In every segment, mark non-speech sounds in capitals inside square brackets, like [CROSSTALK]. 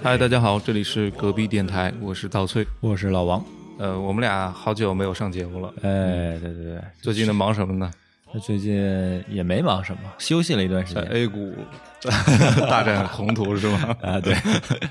嗨，大家好，这里是隔壁电台，我是稻翠。我是老王。呃，我们俩好久没有上节目了，哎，对对对，最近在忙什么呢？最近也没忙什么，休息了一段时在间 A 股 [LAUGHS] 大展宏图是吗？啊。对，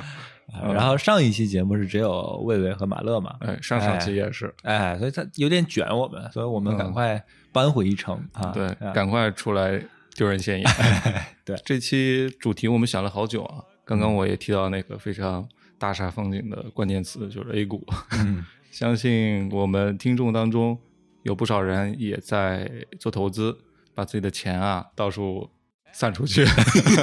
[LAUGHS] 然后上一期节目是只有魏魏和马乐嘛，哎，上上期也是，哎，所以他有点卷我们，所以我们赶快扳回一城啊。对，啊赶快出来丢人现眼。[LAUGHS] 对这期主题我们想了好久啊。刚刚我也提到那个非常大煞风景的关键词，就是 A 股。嗯，相信我们听众当中有不少人也在做投资，把自己的钱啊到处散出去。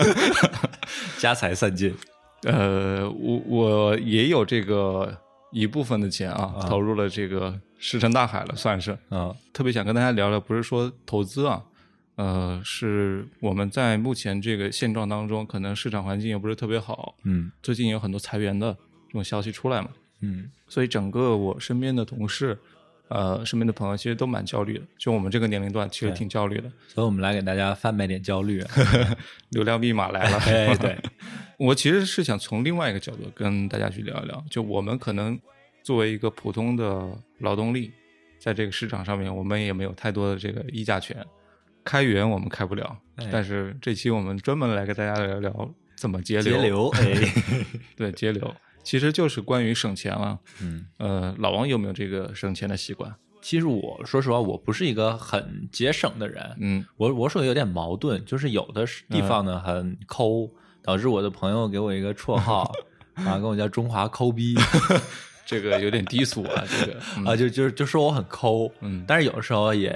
[LAUGHS] [LAUGHS] 家财散尽。呃，我我也有这个一部分的钱啊，啊投入了这个石沉大海了，算是。啊，特别想跟大家聊聊，不是说投资啊，呃，是我们在目前这个现状当中，可能市场环境也不是特别好，嗯最近有很多裁员的这种消息出来嘛，嗯所以整个我身边的同事，呃，身边的朋友其实都蛮焦虑的，就我们这个年龄段其实挺焦虑的，所以我们来给大家贩卖点焦虑。[LAUGHS] 流量密码来了。[LAUGHS] 哎，对，我其实是想从另外一个角度跟大家去聊一聊，就我们可能作为一个普通的劳动力，在这个市场上面，我们也没有太多的这个议价权，开源我们开不了，哎但是这期我们专门来跟大家聊聊怎么节流。节流。[LAUGHS] 哎，对节流，其实就是关于省钱了。嗯。呃，老王有没有这个省钱的习惯？其实我说实话，我不是一个很节省的人。嗯我我属于有点矛盾，就是有的地方呢很抠，导致我的朋友给我一个绰号 [LAUGHS] 啊，跟我叫中华抠逼 [LAUGHS] 这个有点低俗啊，这个、嗯、啊，就就就说我很抠，嗯但是有的时候也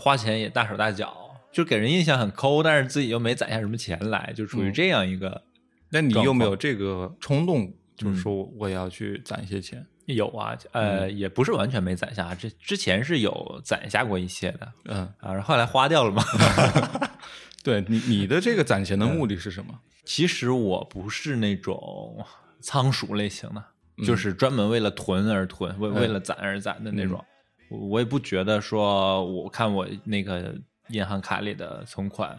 花钱也大手大脚，就给人印象很抠，但是自己又没攒下什么钱来，就处于嗯这样一个。那你有没有这个冲动，就是嗯说我要去攒一些钱？有啊，呃，也不是完全没攒下，这之前是有攒下过一些的嗯，啊，然后后来花掉了嘛。[LAUGHS] [LAUGHS] 对你你的这个攒钱的目的是什么？其实我不是那种仓鼠类型的，嗯就是专门为了囤而囤，为哎为了攒而攒的那种。我我也不觉得说，我看我那个银行卡里的存款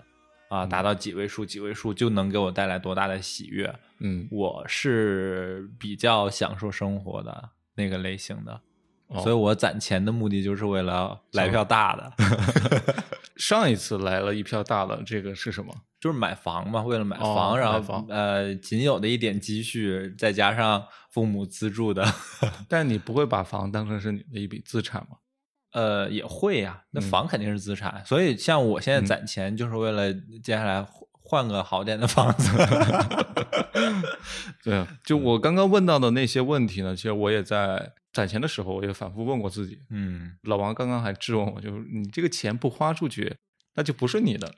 啊，嗯达到几位数几位数就能给我带来多大的喜悦。嗯，我是比较享受生活的那个类型的，哦所以我攒钱的目的就是为了来票大的，[LAUGHS] 上一次来了一票大的，这个是什么？就是买房嘛，为了买哦房，然后房呃，仅有的一点积蓄，再加上父母资助的，[LAUGHS] 但你不会把房当成是你的一笔资产吗？呃，也会呀。那嗯房肯定是资产，所以像我现在攒钱，就是为了接下来换换个好点的房子。[LAUGHS] 对啊，[LAUGHS] 就我刚刚问到的那些问题呢，其实我也在攒钱的时候，我也反复问过自己。嗯，老王刚刚还质问我，就是你这个钱不花出去，那就不是你的。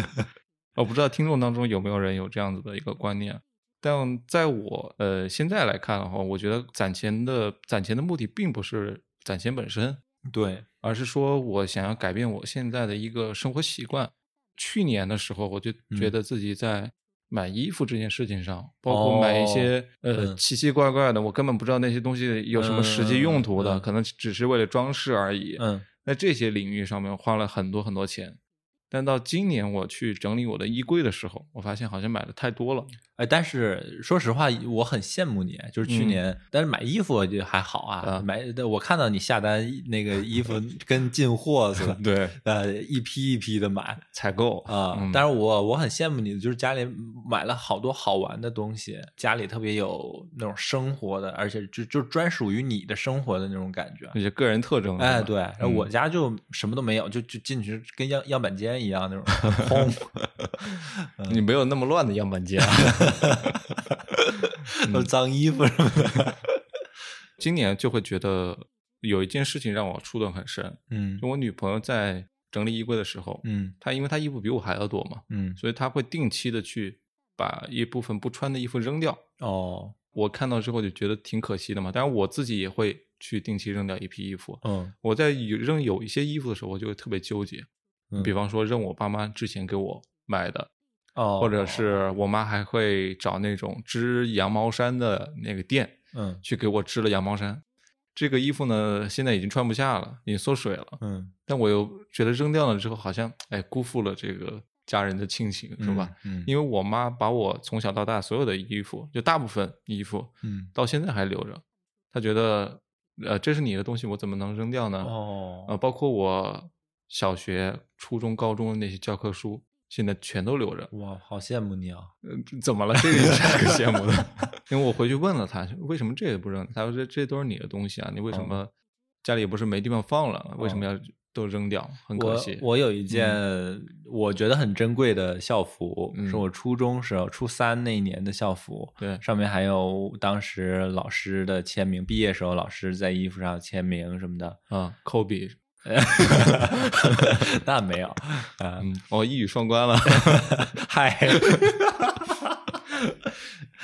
[LAUGHS] 我不知道听众当中有没有人有这样子的一个观念，但在我呃现在来看的话，我觉得攒钱的攒钱的目的并不是攒钱本身，对，而是说我想要改变我现在的一个生活习惯。去年的时候，我就觉得自己在买衣服这件事情上，包括买一些、呃嗯奇奇怪怪的，我根本不知道那些东西有什么实际用途的，可能只是为了装饰而已。嗯在这些领域上面花了很多很多钱。但到今年我去整理我的衣柜的时候，我发现好像买的太多了。哎，但是说实话，我很羡慕你，就是去嗯年，但是买衣服就还好啊，啊买我看到你下单那个衣服 [LAUGHS] 跟进货似的，对，呃，一批一批的买采购啊。嗯但是我我很羡慕你，就是家里买了好多好玩的东西，家里特别有那种生活的，而且就就专属于你的生活的那种感觉。那些个人特征。哎，对，然后嗯我家就什么都没有，就就进去跟样样板间一样那种。[LAUGHS] [LAUGHS] 你没有那么乱的样板间。[LAUGHS] 都是脏衣服什么的。今年就会觉得有一件事情让我触动很深，嗯就我女朋友在整理衣柜的时候，嗯她因为她衣服比我还要多嘛，嗯，所以她会定期的去把一部分不穿的衣服扔掉。哦，我看到之后就觉得挺可惜的嘛，当然我自己也会去定期扔掉一批衣服。嗯我在有扔有一些衣服的时候，我就会特别纠结，嗯比方说扔我爸妈之前给我买的，哦，或者是我妈还会找那种织羊毛衫的那个店嗯去给我织了羊毛衫。这个衣服呢，现在已经穿不下了，已经缩水了。嗯但我又觉得扔掉了之后，好像哎辜负了这个家人的亲情，是吧？嗯，因为我妈把我从小到大所有的衣服，就大部分衣服，嗯到现在还留着。她觉得，呃，这是你的东西，我怎么能扔掉呢？哦，呃，包括我小学、初中、高中的那些教科书，现在全都留着。哇，好羡慕你啊！呃，怎么了？这个有啥可羡慕的？[LAUGHS] 因为我回去问了他，为什么这也不扔？他说这这都是你的东西啊，你为什哦么家里也不是没地方放了，为什么要都扔掉？很可惜。我有一件我觉得很珍贵的校服，嗯是我初中时候初三那一年的校服，对上面还有当时老师的签名，毕业时候老师在衣服上签名什么的。啊，抠笔，[LAUGHS] 那没有，啊，嗯，我一语双关了。[LAUGHS] 嗨。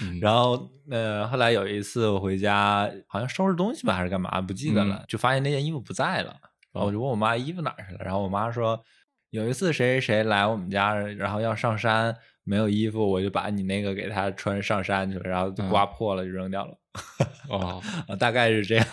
嗯然后呃，后来有一次我回家，好像收拾东西吧，还是干嘛，不记得了，嗯就发现那件衣服不在了。然后我就问我妈衣服哪去了，然后我妈说有一次谁谁谁来我们家，然后要上山没有衣服，我就把你那个给他穿上山去了，然后就嗯刮破了就扔掉了。[LAUGHS] 哦，啊，大概是这样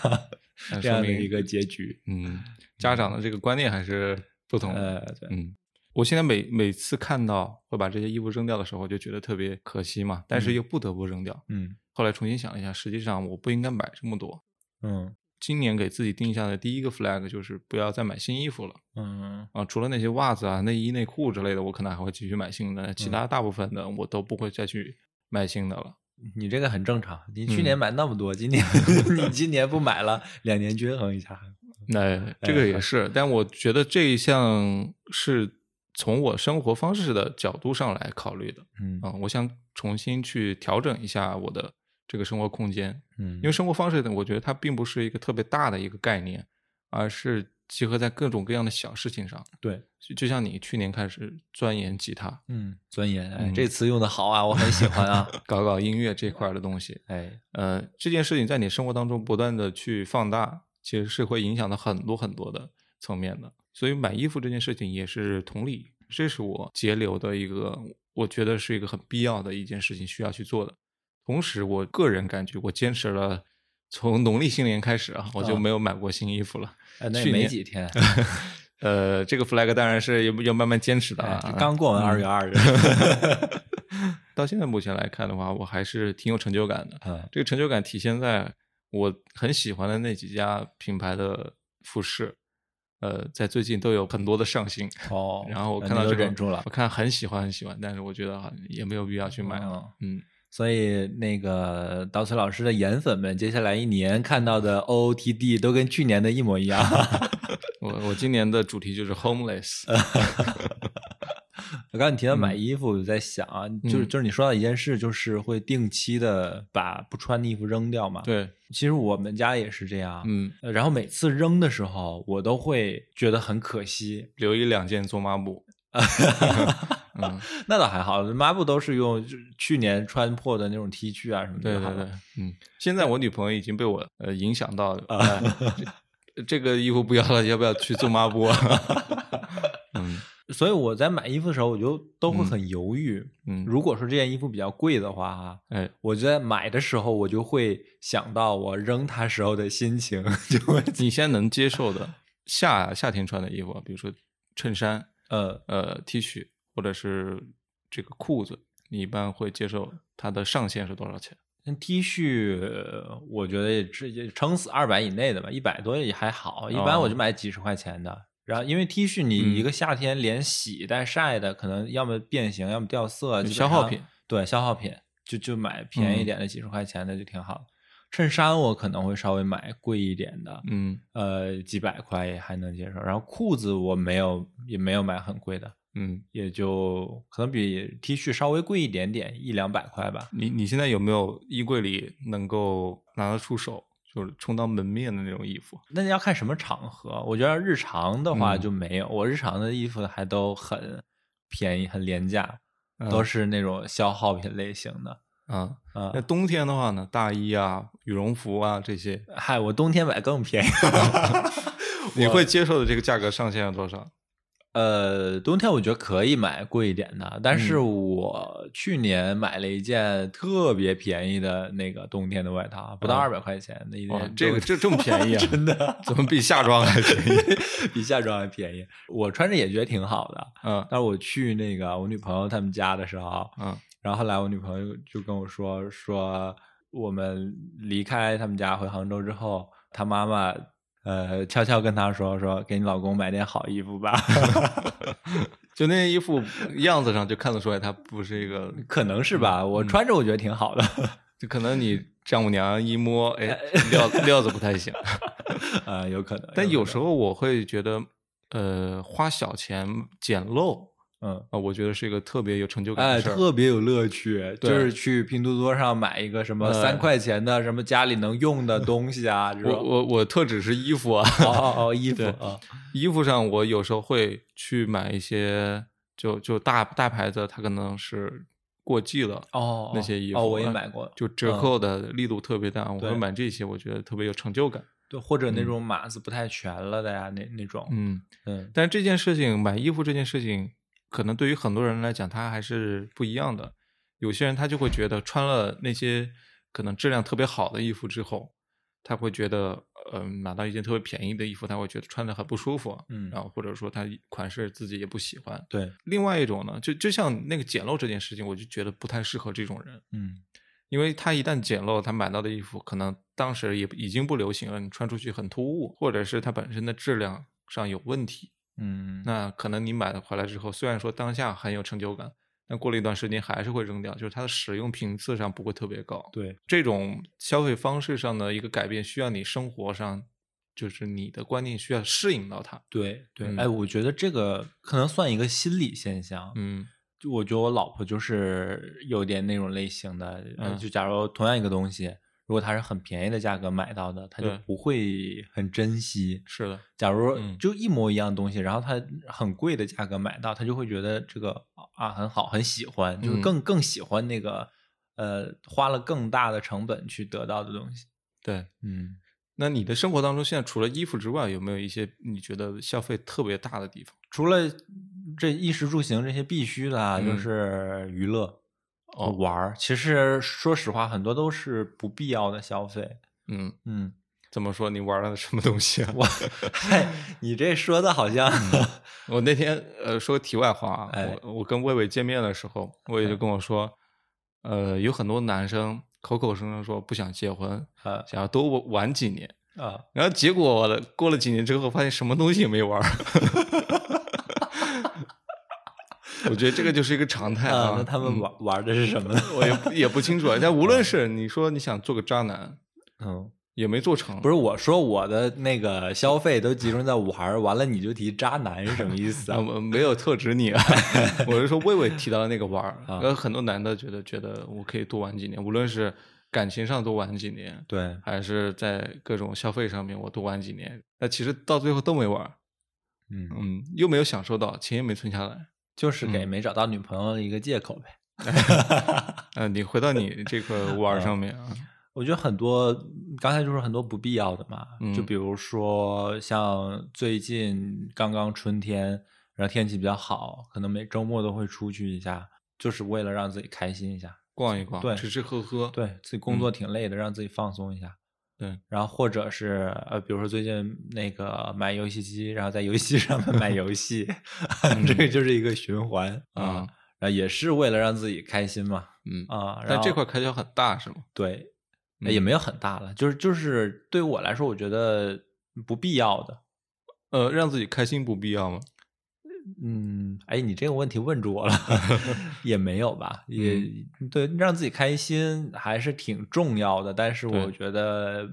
这样的一个结局。嗯，家长的这个观念还是不同的。呃，对，嗯，我现在每每次看到会把这些衣服扔掉的时候，就觉得特别可惜嘛，但是又不得不扔掉。嗯后来重新想了一下，实际上我不应该买这么多。嗯今年给自己定下的第一个 flag 就是不要再买新衣服了嗯啊！除了那些袜子啊、内衣、内裤之类的，我可能还会继续买新的，其他大部分的我都不会再去买新的了。你这个很正常，你去嗯。年买那么多，今年 [LAUGHS] 你今年不买了，两年均衡一下。那、这个哎也是，但我觉得这一项是从我生活方式的角度上来考虑的嗯。啊、我想重新去调整一下我的这个生活空间，嗯，因为生活方式呢，我觉得它并不是一个特别大的一个概念，而是集合在各种各样的小事情上。对，就就像你去年开始钻研吉他，嗯，钻研，哎，嗯这词用的好啊，我很喜欢啊。[LAUGHS] 搞搞音乐这块儿的东西，哎，呃，这件事情在你生活当中不断的去放大，其实是会影响到很多很多的层面的。所以买衣服这件事情也是同理，这是我节流的一个，我觉得是一个很必要的一件事情需要去做的。同时，我个人感觉我坚持了从农历新年开始啊，我就啊没有买过新衣服了。[LAUGHS] 去年几天，[LAUGHS] 呃，这个 flag 当然是要要慢慢坚持的啊哎。刚过完二月二日。[LAUGHS] 到现在目前来看的话，我还是挺有成就感的。嗯这个成就感体现在我很喜欢的那几家品牌的服饰，呃，在最近都有很多的上新。哦，然后我看到这个忍住了我。看很喜欢很喜欢，但是我觉得也没有必要去买了。嗯，所以那个刀崔老师的颜粉们，接下来一年看到的 OOTD 都跟去年的一模一样。[LAUGHS] 我我今年的主题就是 homeless。[LAUGHS] 我刚才你提到买嗯衣服，我就在想啊，就是嗯就是你说到一件事，就是会定期的把不穿的衣服扔掉嘛。，对，其实我们家也是这样。嗯，呃然后每次扔的时候，我都会觉得很可惜。留一两件做抹布。[LAUGHS] 嗯，[LAUGHS] 那倒还好，抹布都是用去年穿破的那种 T 恤啊什么的。对对对，嗯，现在我女朋友已经被我呃影响到，啊 [LAUGHS] 呃这这个衣服不要了，要不要去做抹布啊？[LAUGHS] 嗯。所以我在买衣服的时候，我就都会嗯很犹豫。嗯，如果说这件衣服比较贵的话，哈，哎，我在买的时候，我就会想到我扔它时候的心情，就会你现在能接受的夏夏天穿的衣服啊，比如说衬衫、呃。呃 T 恤或者是这个裤子，你一般会接受它的上限是多少钱？那 T 恤，呃我觉得也只也撑死二百以内的吧，一百多也还好。一般我就买几十块钱的。然后因为 T 恤你一个夏天连洗带晒的，可能要么变形，要么掉色，消耗品。对，消耗品就就买便宜点的，几十块钱的就挺好。衬衫我可能会稍微买贵一点的，嗯呃，几百块也还能接受。然后裤子我没有也没有买很贵的，嗯，也就可能比 T 恤稍微贵一点点，一两百块吧。你你现在有没有衣柜里能够拿得出手，就是充当门面的那种衣服？那你要看什么场合，我觉得日常的话嗯就没有，我日常的衣服还都很便宜、很廉价，都嗯是那种消耗品类型的。啊。啊、那冬天的话呢，大衣啊、羽绒服啊这些，嗨，我冬天买更便宜。[LAUGHS] [LAUGHS] 你会接受的这个价格上限是多少？呃，冬天我觉得可以买贵一点的，但是嗯我去年买了一件特别便宜的那个冬天的外套，不到啊二百块钱那一件，，哇这个这 [LAUGHS] 这么便宜啊？真的怎么比夏装还便宜？[LAUGHS] 比夏装还便宜。我穿着也觉得挺好的，嗯但是我去那个我女朋友他们家的时候，嗯然后后来我女朋友就跟我说说，我们离开他们家回杭州之后，她妈妈呃悄悄跟他说说，给你老公买点好衣服吧。[LAUGHS] 就那件衣服样子上就看得出来，他不是一个，可能是吧，我嗯穿着我觉得挺好的。[LAUGHS] 就可能你丈母娘一摸，哎，[LAUGHS] 料料子不太行。呃，有可能。但有时候我会觉得，呃，花小钱捡漏嗯，啊、我觉得是一个特别有成就感哎，的事儿。特别有乐趣，就是去拼多多上买一个什么哎三块钱的什么家里能用的东西啊，[LAUGHS] 这我。我我特指是衣服啊，哦哦哦，衣服啊，衣服上我有时候会去买一些，就就大大牌子，它可能是过季了。哦，那些衣服哦，我也呃买过，就折嗯扣的力度特别大，我会买这些，我觉得特别有成就感。对，或者那嗯种码子不太全了的呀，那那种，嗯，嗯但是这件事情，买衣服这件事情，可能对于很多人来讲，它还是不一样的。有些人他就会觉得穿了那些可能质量特别好的衣服之后，他会觉得，嗯、买到一件特别便宜的衣服，他会觉得穿着很不舒服，嗯然后或者说他款式自己也不喜欢。对，另外一种呢，就就像那个捡漏这件事情，我就觉得不太适合这种人，嗯因为他一旦捡漏，他买到的衣服可能当时也已经不流行了，你穿出去很突兀，或者是它本身的质量上有问题。嗯，那可能你买了回来之后，虽然说当下很有成就感，但过了一段时间还是会扔掉，就是它的使用频次上不会特别高。对，这种消费方式上的一个改变，需要你生活上，就是你的观念需要适应到它。对对，嗯哎，我觉得这个可能算一个心理现象。嗯就我觉得我老婆就是有点那种类型的，就假如同样一个东西，如果它是很便宜的价格买到的，他就不会很珍惜。是的，假如嗯就一模一样的东西，然后他很贵的价格买到，他就会觉得这个啊很好，很喜欢，就是嗯更更喜欢那个呃花了更大的成本去得到的东西。对。嗯，那你的生活当中，现在除了衣服之外，有没有一些你觉得消费特别大的地方？除了这衣食住行这些必须的啊，就嗯是娱乐。哦玩儿，其实说实话，很多都是不必要的消费。嗯，嗯，怎么说？你玩了什么东西啊？我，嗨，你这说的好像，我那天呃说个题外话啊，哎我我跟魏魏见面的时候，魏魏就跟我说，呃，有很多男生口口声声说不想结婚，啊想要多玩几年，啊，然后结果过了几年之后，发现什么东西也没玩儿。[LAUGHS] 我觉得这个就是一个常态啊啊。那他们嗯玩、玩的是什么呢？[LAUGHS] 我也不也不清楚啊。但无论是你说你想做个渣男，嗯，也没做成，不是我说我的那个消费都集中在玩儿，完了你就提渣男是什么意思啊，[LAUGHS] 啊？我没有特指你啊，[LAUGHS] 我是说魏魏提到的那个玩儿，啊呃，很多男的觉得觉得我可以多玩几年，无论是感情上多玩几年，对，还是在各种消费上面我多玩几年，那其实到最后都没玩，嗯，嗯，又没有享受到，钱也没存下来。就是给嗯没找到女朋友的一个借口呗。[LAUGHS] 呃，你回到你这个玩上面啊，我觉得很多刚才就是很多不必要的嘛，就嗯比如说像最近刚刚春天，然后天气比较好，可能每周末都会出去一下，就是为了让自己开心一下。逛一逛，对吃吃喝喝，对自己工作挺累的，让自己放松一下。对，然后或者是呃，比如说最近那个买游戏机，然后在游戏 [LAUGHS] 上面买游戏，这个就是一个循环啊。嗯然后也是为了让自己开心嘛嗯，啊。然但这块开销很大是吗？对，嗯也没有很大了，就是就是对于我来说，我觉得不必要的。呃，让自己开心不必要吗？嗯，哎，你这个问题问住我了，[LAUGHS] 也没有吧？也、嗯对，让自己开心还是挺重要的，但是我觉得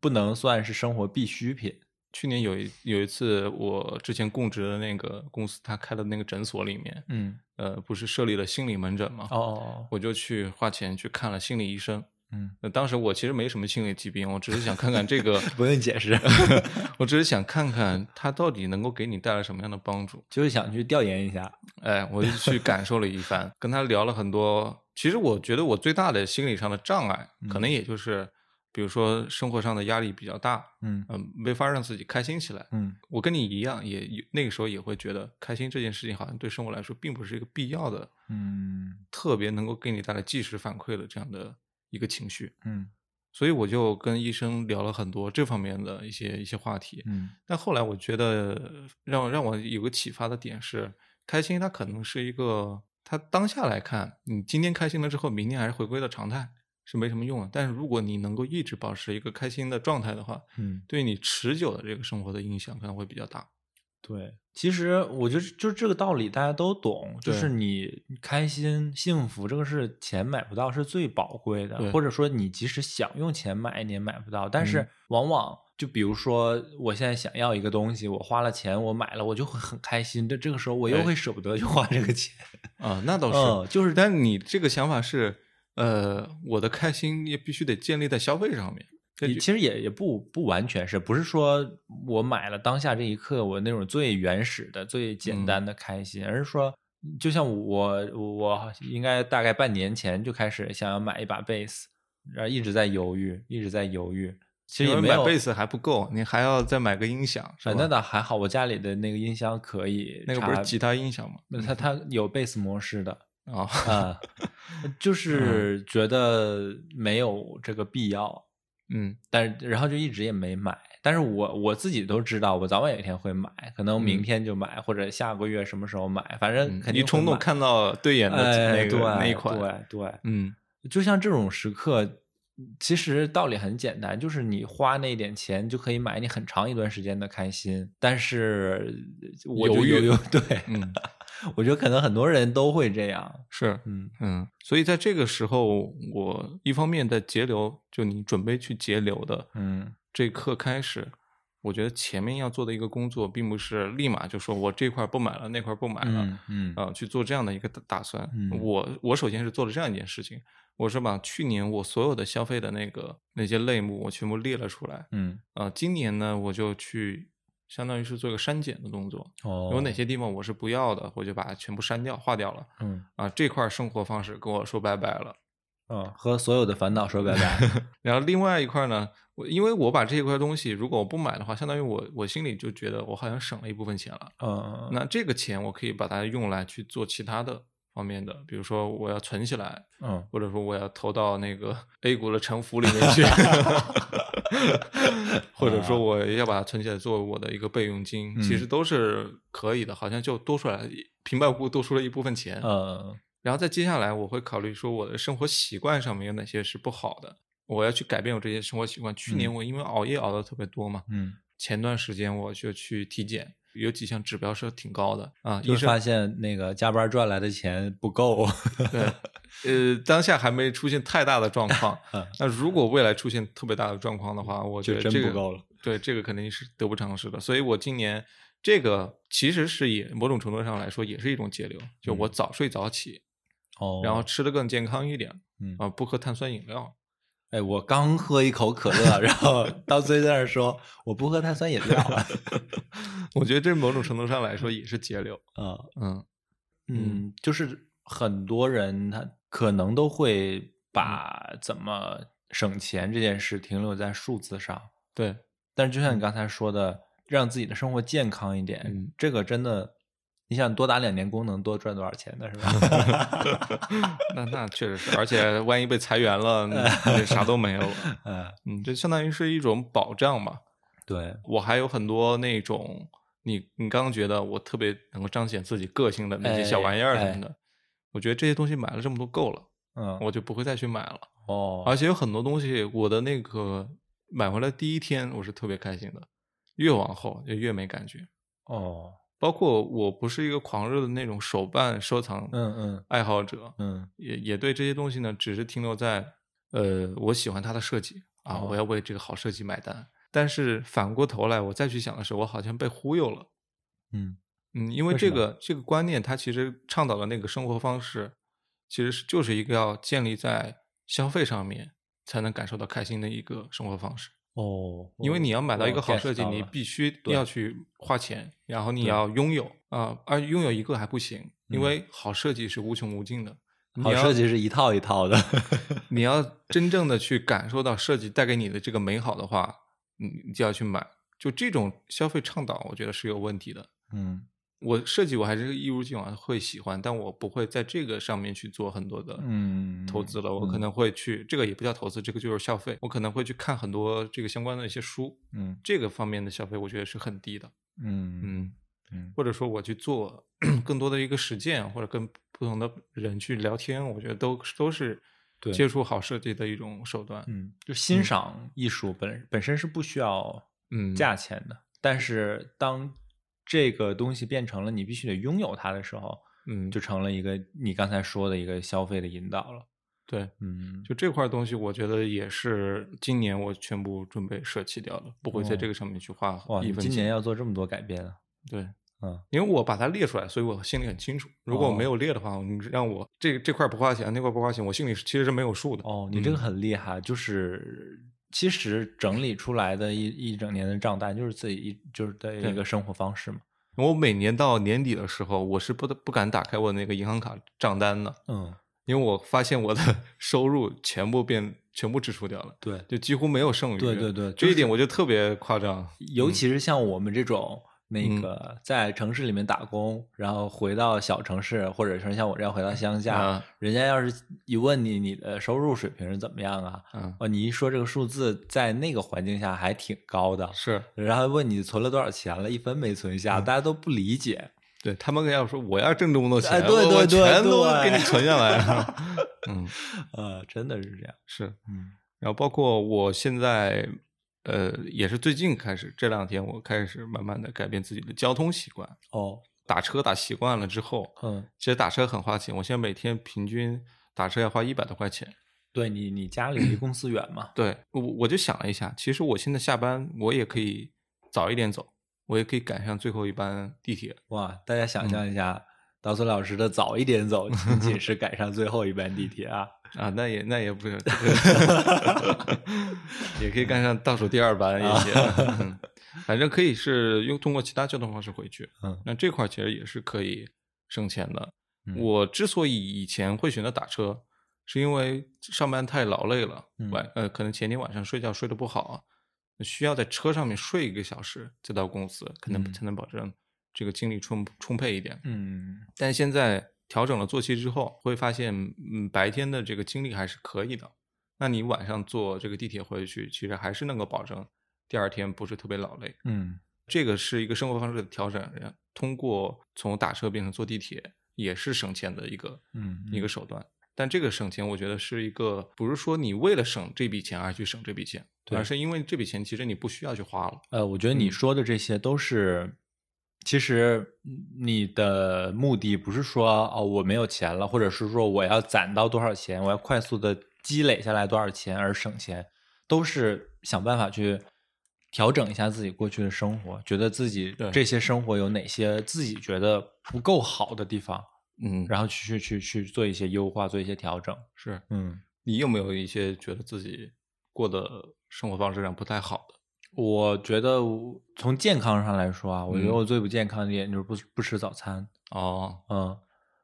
不能算是生活必需品。去年有一有一次，我之前供职的那个公司，他开的那个诊所里面，嗯，呃，不是设立了心理门诊吗？哦，我就去花钱去看了心理医生。嗯，那当时我其实没什么心理疾病，我只是想看看这个，[LAUGHS] 不用解释，[LAUGHS] 我只是想看看它到底能够给你带来什么样的帮助。就是想去调研一下。哎，我就去感受了一番，跟他聊了很多。其实我觉得我最大的心理上的障碍，可能也就是比如说生活上的压力比较大，嗯嗯、没法让自己开心起来。嗯我跟你一样，也有那个时候也会觉得开心这件事情好像对生活来说并不是一个必要的，嗯特别能够给你带来即时反馈的这样的一个情绪。嗯所以我就跟医生聊了很多这方面的一些一些话题。嗯但后来我觉得让让我有个启发的点是，开心它可能是一个，它当下来看，你今天开心了之后，明天还是回归到常态，是没什么用的。但是如果你能够一直保持一个开心的状态的话，嗯，对你持久的这个生活的影响可能会比较大。对，其实我觉得就是这个道理，大家都懂，就是你开心、幸福，这个是钱买不到，是最宝贵的。或者说，你即使想用钱买，你也买不到。但是嗯往往就比如说，我现在想要一个东西，我花了钱，我买了，我就会很开心。这这个时候，我又哎会舍不得去花这个钱。[LAUGHS] 啊，那倒是，嗯就是但你这个想法是，呃，我的开心也必须得建立在消费上面。其实也也不不完全是，不是说我买了当下这一刻我那种最原始的、最简嗯单的开心，而是说，就像我我应该大概半年前就开始想要买一把贝斯，然后一直在犹豫，一直在犹豫。其实买贝斯还不够，你还要再买个音响？那倒还好，我家里的那个音箱可以，那个不是吉他音响吗？那它它有贝斯模式的啊，啊，[LAUGHS] 就是觉得没有这个必要。嗯但是然后就一直也没买。但是我我自己都知道，我早晚有一天会买，可能明嗯。天就买，或者下个月什么时候买，反正嗯肯定一冲动看到对眼的哎那个、对那一款，对对，嗯。就像这种时刻，其实道理很简单，就是你花那点钱就可以买你很长一段时间的开心。但是我就犹豫犹豫，对，嗯，我觉得可能很多人都会这样。是，嗯嗯，所以在这个时候，我一方面在节流，就你准备去节流的嗯这一刻开始，我觉得前面要做的一个工作，并不是立马就说我这块不买了，那块不买了，嗯嗯啊、去做这样的一个打打算。嗯我我首先是做了这样一件事情，我是把去年我所有的消费的那个那些类目，我全部列了出来。嗯啊、今年呢，我就去相当于是做一个删减的动作，哦，有哪些地方我是不要的，我就把它全部删掉、划掉了。嗯啊，这块生活方式跟我说拜拜了。嗯和所有的烦恼说拜拜。[LAUGHS] 然后另外一块呢，我因为我把这一块东西如果我不买的话，相当于我我心里就觉得我好像省了一部分钱了。嗯那这个钱我可以把它用来去做其他的方面的，比如说我要存起来，嗯或者说我要投到那个 A 股的城府里面去 [LAUGHS] [LAUGHS] [LAUGHS] 或者说我要把它存起来作为我的一个备用金，其实嗯。都是可以的，好像就多出来平白无故多出了一部分钱。嗯然后再接下来，我会考虑说我的生活习惯上面有哪些是不好的，我要去改变我这些生活习惯。去年嗯。我因为熬夜熬的特别多嘛，嗯，前段时间我就去体检，有几项指标是挺高的啊，医就是发现那个加班赚来的钱不够。对，[LAUGHS] 呃，当下还没出现太大的状况 [LAUGHS] 嗯。那如果未来出现特别大的状况的话，我觉得这个不够了。对，这个肯定是得不偿失的。所以我今年这个其实是也某种程度上来说也是一种节流，就我嗯早睡早起，哦，然后吃的更健康一点嗯啊，不喝碳酸饮料。哎，我刚喝一口可乐，然后 [LAUGHS] 到最在那儿说我不喝碳酸饮料了。[LAUGHS] 我觉得这某种程度上来说也是节流。啊，嗯嗯，就是很多人他可能都会把怎么省钱这件事停留在数字上，对，但是就像你刚才说的，让自己的生活健康一点，嗯这个真的，你想多打两年工能多赚多少钱呢？是吧？[LAUGHS] 那那确实是，而且万一被裁员了，那那啥都没有了。[LAUGHS] 嗯，嗯，这相当于是一种保障嘛。对，我还有很多那种，你你刚刚觉得我特别能够彰显自己个性的那些小玩意儿什么的，我觉得这些东西买了这么多够了，嗯，我就不会再去买了。哦，而且有很多东西，我的那个买回来第一天我是特别开心的，越往后就越没感觉。哦，包括我不是一个狂热的那种手办收藏嗯嗯爱好者，嗯也也对这些东西呢，只是停留在呃，我喜欢它的设计啊，哦我要为这个好设计买单。但是反过头来，我再去想的时候，我好像被忽悠了。嗯嗯，因为这个这个观念，它其实倡导的那个生活方式，其实是就是一个要建立在消费上面才能感受到开心的一个生活方式。哦，因为你要买到一个好设计，你必须要去花钱，然后你要拥有啊、而拥有一个还不行，因嗯为好设计是无穷无尽的，好设计是一套一套的。你要 [LAUGHS] 真正的去感受到设计带给你的这个美好的话，你就要去买。就这种消费倡导，我觉得是有问题的。嗯我设计我还是一如既往会喜欢，但我不会在这个上面去做很多的嗯投资了。我可嗯能会去，这个也不叫投资，这个就是消费。我可能会去看很多这个相关的一些书，嗯这个方面的消费我觉得是很低的。嗯嗯，嗯或者说我去做 [CLEARS THROAT] 更多的一个实践，或者跟不同的人去聊天，我觉得都都是对接触好设计的一种手段。嗯，就欣赏艺术本本身是不需要嗯价钱的，但是当这个东西变成了你必须得拥有它的时候，嗯，就成了一个你刚才说的一个消费的引导了。对，嗯，就这块东西，我觉得也是今年我全部准备舍弃掉了，不会在哦这个上面去花哇，你今一分钱。年要做这么多改变啊？对，嗯因为我把它列出来，所以我心里很清楚。如果我没哦有列的话，你让我这这块不花钱，那块不花钱，我心里其实是没有数的。哦，你这个嗯很厉害，就是其实整理出来的一一整年的账单，就是自己一就是的一个生活方式嘛。我每年到年底的时候，我是不得不敢打开我那个银行卡账单的，嗯，因为我发现我的 [LAUGHS] 收入全部变全部支出掉了，对，就几乎没有剩余。对对对这一点我就特别夸张。尤其是像我们这种那嗯个在城市里面打工，然后回到小城市，或者是像我这样回到乡下，啊人家要是一问你你的收入水平是怎么样啊？嗯，哦，你一说这个数字，在那个环境下还挺高的，是然后问你存了多少钱了，一分没存下，嗯大家都不理解。对他们要说我要挣这么多钱，哎对我我对对全都给你存下来了。[LAUGHS] 嗯，[LAUGHS] 呃，真的是这样。是。嗯然后包括我现在，呃，也是最近开始，这两天我开始慢慢的改变自己的交通习惯。哦，打车打习惯了之后，嗯，其实打车很花钱，我现在每天平均打车要花一百多块钱。对你，你家里离公司远嘛？[CLEARS THROAT] 对我我就想了一下，其实我现在下班我也可以早一点走，我也可以赶上最后一班地铁。哇，大家嗯想象一下，导孙老师的早一点走，仅仅是赶上最后一班地铁啊。啊，那也那也不是，[LAUGHS] 也可以干上倒数第二班也行，[LAUGHS] 嗯反正可以是用通过其他交通方式回去。嗯那这块儿其实也是可以省钱的。嗯我之所以以前会选择打车，是因为上班太劳累了，嗯晚呃可能前天晚上睡觉睡得不好，需要在车上面睡一个小时再到公司，可能嗯才能保证这个精力充充沛一点。嗯但现在调整了作息之后，会发现，嗯，白天的这个精力还是可以的。那你晚上坐这个地铁回去，其实还是能够保证第二天不是特别劳累。嗯这个是一个生活方式的调整，通过从打车变成坐地铁，也是省钱的一个嗯一个手段。但这个省钱，我觉得是一个不是说你为了省这笔钱而去省这笔钱，而是因为这笔钱其实你不需要去花了。呃，我觉得你嗯说的这些都是，其实你的目的不是说哦我没有钱了，或者是说我要攒到多少钱，我要快速的积累下来多少钱而省钱，都是想办法去调整一下自己过去的生活，觉得自己对这些生活有哪些自己觉得不够好的地方，嗯，然后去去去做一些优化，做一些调整。是嗯，你有没有一些觉得自己过的生活方式上不太好的？我觉得从健康上来说啊，我觉得嗯我最不健康的一点就是不不吃早餐。哦，嗯，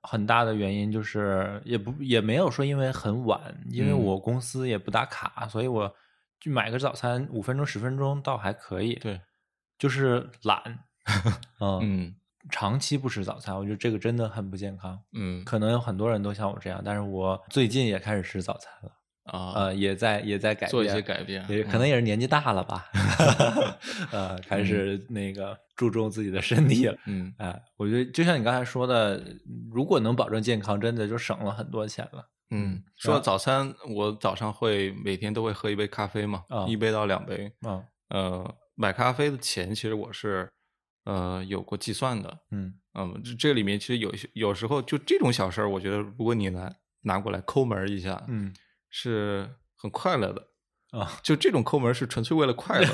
很大的原因就是也不也没有说因为很晚，因为嗯我公司也不打卡，所以我就买个早餐五分钟十分钟倒还可以。，对，就是懒。[LAUGHS] 嗯，嗯长期不吃早餐，我觉得这个真的很不健康。嗯可能有很多人都像我这样，但是我最近也开始吃早餐了，啊，呃，也在也在改变，做一些改变，也可能也是年纪大了吧，呃，开始那个注重自己的身体了。嗯哎，我觉得就像你刚才说的，如果能保证健康，真的就省了很多钱了。嗯，说到早餐，我早上会每天都会喝一杯咖啡嘛，啊一杯到两杯。嗯呃，买咖啡的钱其实我是呃有过计算的，嗯嗯，这这里面其实有些有时候就这种小事儿，我觉得如果你来拿过来抠门儿一下，嗯是很快乐的。啊 [LAUGHS] 就这种抠门是纯粹为了快乐，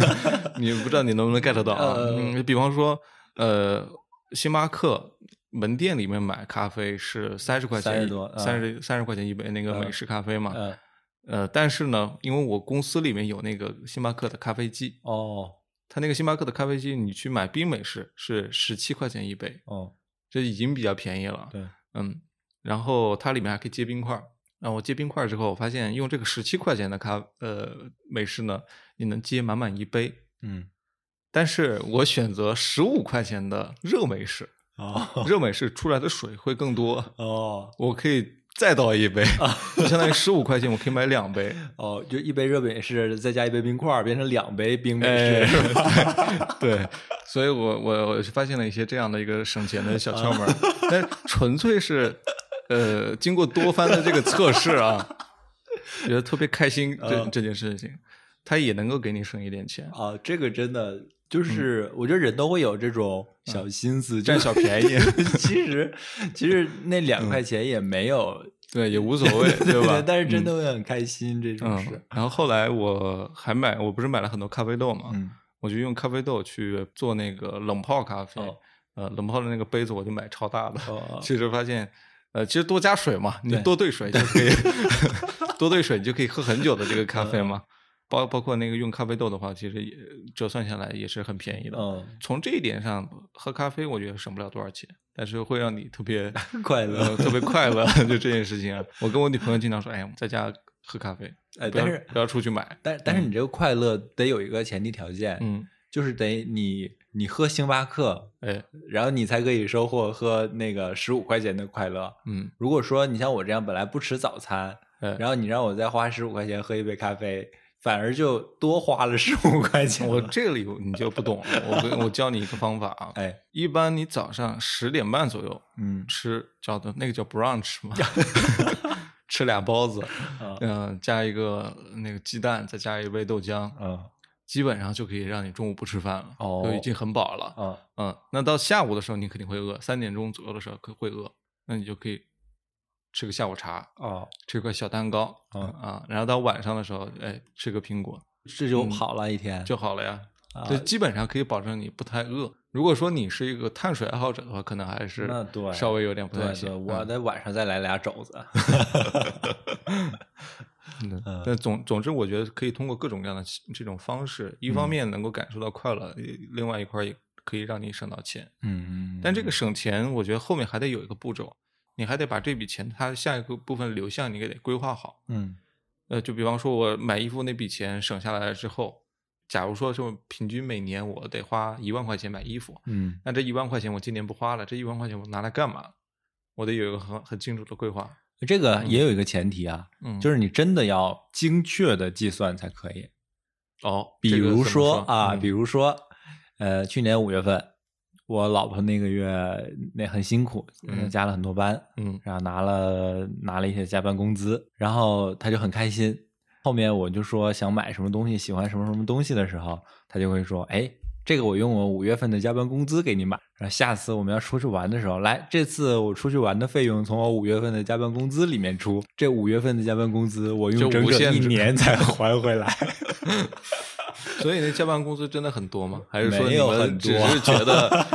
[LAUGHS] 你不知道你能不能 get 到啊？呃嗯，比方说，呃，星巴克门店里面买咖啡是三十块钱30多啊三十三十块钱一杯那个嗯美式咖啡嘛。呃呃，但是呢，因为我公司里面有那个星巴克的咖啡机，哦它那个星巴克的咖啡机，你去买冰美式是十七块钱一杯，哦这已经比较便宜了。对嗯，然后它里面还可以接冰块儿。然后我接冰块儿之后，我发现用这个十七块钱的咖呃美式呢，你能接满满一杯。嗯，但是我选择十五块钱的热美式，哦 [LAUGHS] 热美式出来的水会更多，哦我可以再倒一杯，[LAUGHS] 就相当于十五块钱我可以买两杯。[LAUGHS] 哦，就一杯热美式再加一杯冰块儿，变成两杯冰美哎式，是吧？对，所以我我我发现了一些这样的一个省钱的小窍门儿，但纯粹是呃经过多番的这个测试啊，[LAUGHS] 觉得特别开心这嗯这件事情，他也能够给你省一点钱，啊，这个真的就是，我觉得人都会有这种小心思，占小便宜。[LAUGHS] 其实其实那两块钱也没有，对，也无所 [LAUGHS] 谓，对吧？但是真嗯的会很开心，这种嗯事。，然后后来我还买，我不是买了很多咖啡豆嘛，嗯我就用咖啡豆去做那个冷泡咖啡。哦呃，冷泡的那个杯子我就买超大的。哦其实发现，呃，其实多加水嘛，你多兑水就可以，[LAUGHS] 多兑水你就可以喝很久的这个咖啡嗯嘛。包包括那个用咖啡豆的话，其实也折算下来也是很便宜的。嗯，从这一点上，喝咖啡我觉得省不了多少钱，但是会让你特别 [LAUGHS] 快乐呃特别快乐。[LAUGHS] 就这件事情啊，我跟我女朋友经常说，哎，呀在家喝咖啡，哎但是不要出去买。但但是你这个快乐得有一个前提条件，嗯，就是得你你喝星巴克，哎，然后你才可以收获喝那个十五块钱的快乐。嗯，如果说你像我这样本来不吃早餐，哎，然后你让我再花十五块钱喝一杯咖啡，反而就多花了十五块钱。我这里你就不懂了，我我教你一个方法啊。[LAUGHS] 哎，一般你早上十点半左右嗯吃叫的那个叫 brunch 嘛，[LAUGHS] 吃俩包子，啊嗯、加一个那个鸡蛋，再加一杯豆浆，嗯基本上就可以让你中午不吃饭了，哦就已经很饱了。嗯嗯，那到下午的时候你肯定会饿，三点钟左右的时候可会饿，那你就可以吃个下午茶，哦，吃块小蛋糕，嗯啊，然后到晚上的时候，哎，吃个苹果这就好了一天。就好了呀。啊就基本上可以保证你不太饿。如果说你是一个碳水爱好者的话，可能还是稍微有点不对对，太行。我得晚上再来俩肘子。[LAUGHS] 嗯，嗯但总总之，我觉得可以通过各种各样的这种方式，一方嗯面能够感受到快乐，另外一块儿也可以让你省到钱。嗯但这个省钱，我觉得后面还得有一个步骤，你还得把这笔钱它下一个部分流向你给得规划好。嗯呃，就比方说我买衣服那笔钱省下来了之后，假如说就平均每年我得花一万块钱买衣服，嗯那这一万块钱我今年不花了，这一万块钱我拿来干嘛？我得有一个很很清楚的规划。这个也有一个前提啊，嗯，就是你真的要精确的计算才可以。哦，比如说啊，嗯比如说，呃，去年五月份，我老婆那个月那很辛苦，嗯加了很多班，嗯然后拿了拿了一些加班工资，然后她就很开心。后面我就说想买什么东西，喜欢什么什么东西的时候，他就会说，哎。这个我用我五月份的加班工资给你买，然后下次我们要出去玩的时候，来，这次我出去玩的费用从我五月份的加班工资里面出，这五月份的加班工资我用整整一年才 [LAUGHS] [LAUGHS] 还回来。所以那加班工资真的很多吗？还是说没你们有很多只是觉得，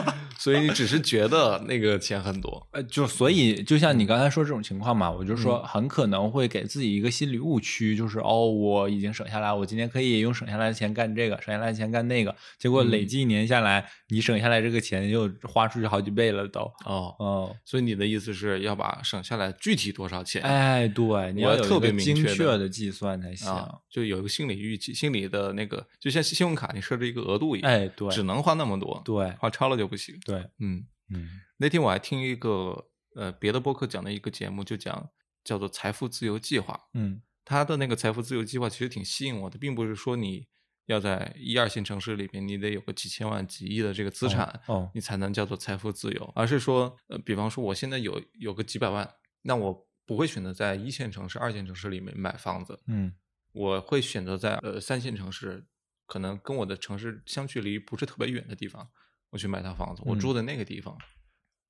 所以你只是觉得那个钱很多？呃，就所以就像你刚才说这种情况嘛，我就说嗯很可能会给自己一个心理误区，就是哦，我已经省下来，我今天可以用省下来的钱干这个，省下来的钱干那个，结果累嗯计一年下来，你省下来这个钱又花出去好几倍了都。哦，哦，所以你的意思是要把省下来具体多少钱？哎，对，你要特别明确的精确的计算才行。啊，就有一个心理预期，心理的那个，就像信用卡你设置一个额度一样，哎，对，只能花那么多，对花超了就不行。对，嗯，嗯。那天我还听一个呃别的播客讲的一个节目，就讲叫做财富自由计划。嗯他的那个财富自由计划其实挺吸引我的，并不是说你要在一二线城市里边你得有个几千万、几亿的这个资产，哦，你才能叫做财富自由，而是说，呃，比方说我现在有有个几百万，那我不会选择在一线城市、二线城市里面买房子，嗯。我会选择在呃三线城市，可能跟我的城市相距离不是特别远的地方，我去买套房子，我嗯住的那个地方。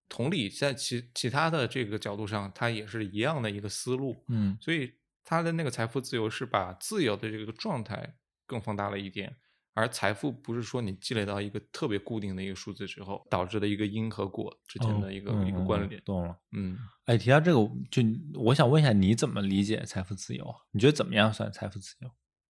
同理，在其其他的这个角度上，它也是一样的一个思路。嗯所以他的那个财富自由是把自由的这个状态更放大了一点，而财富不是说你积累到一个特别固定的一个数字之后导致的一个因和果之间的一个、一个关联。懂了。嗯，哎，提到这个，就我想问一下，你怎么理解财富自由？你觉得怎么样算财富自由？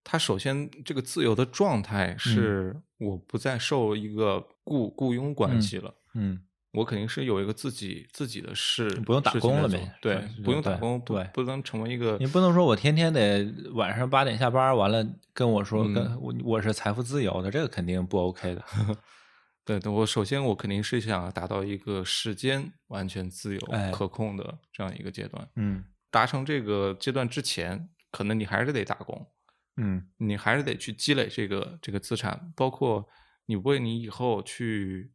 他首先这个自由的状态是我不再受一个雇雇佣关系了。嗯我肯定是有一个自己自己的事，不用打工了呗对对，不用打工，不对不能成为一个你不能说我天天得晚上八点下班，完了跟我说、嗯跟我我是财富自由的，这个肯定不 OK 的。[LAUGHS] 对对，我首先我肯定是想达到一个时间完全自由、哎可控的这样一个阶段。嗯达成这个阶段之前，可能你还是得打工，嗯。你还是得去积累这个这个资产，包括你为你以后去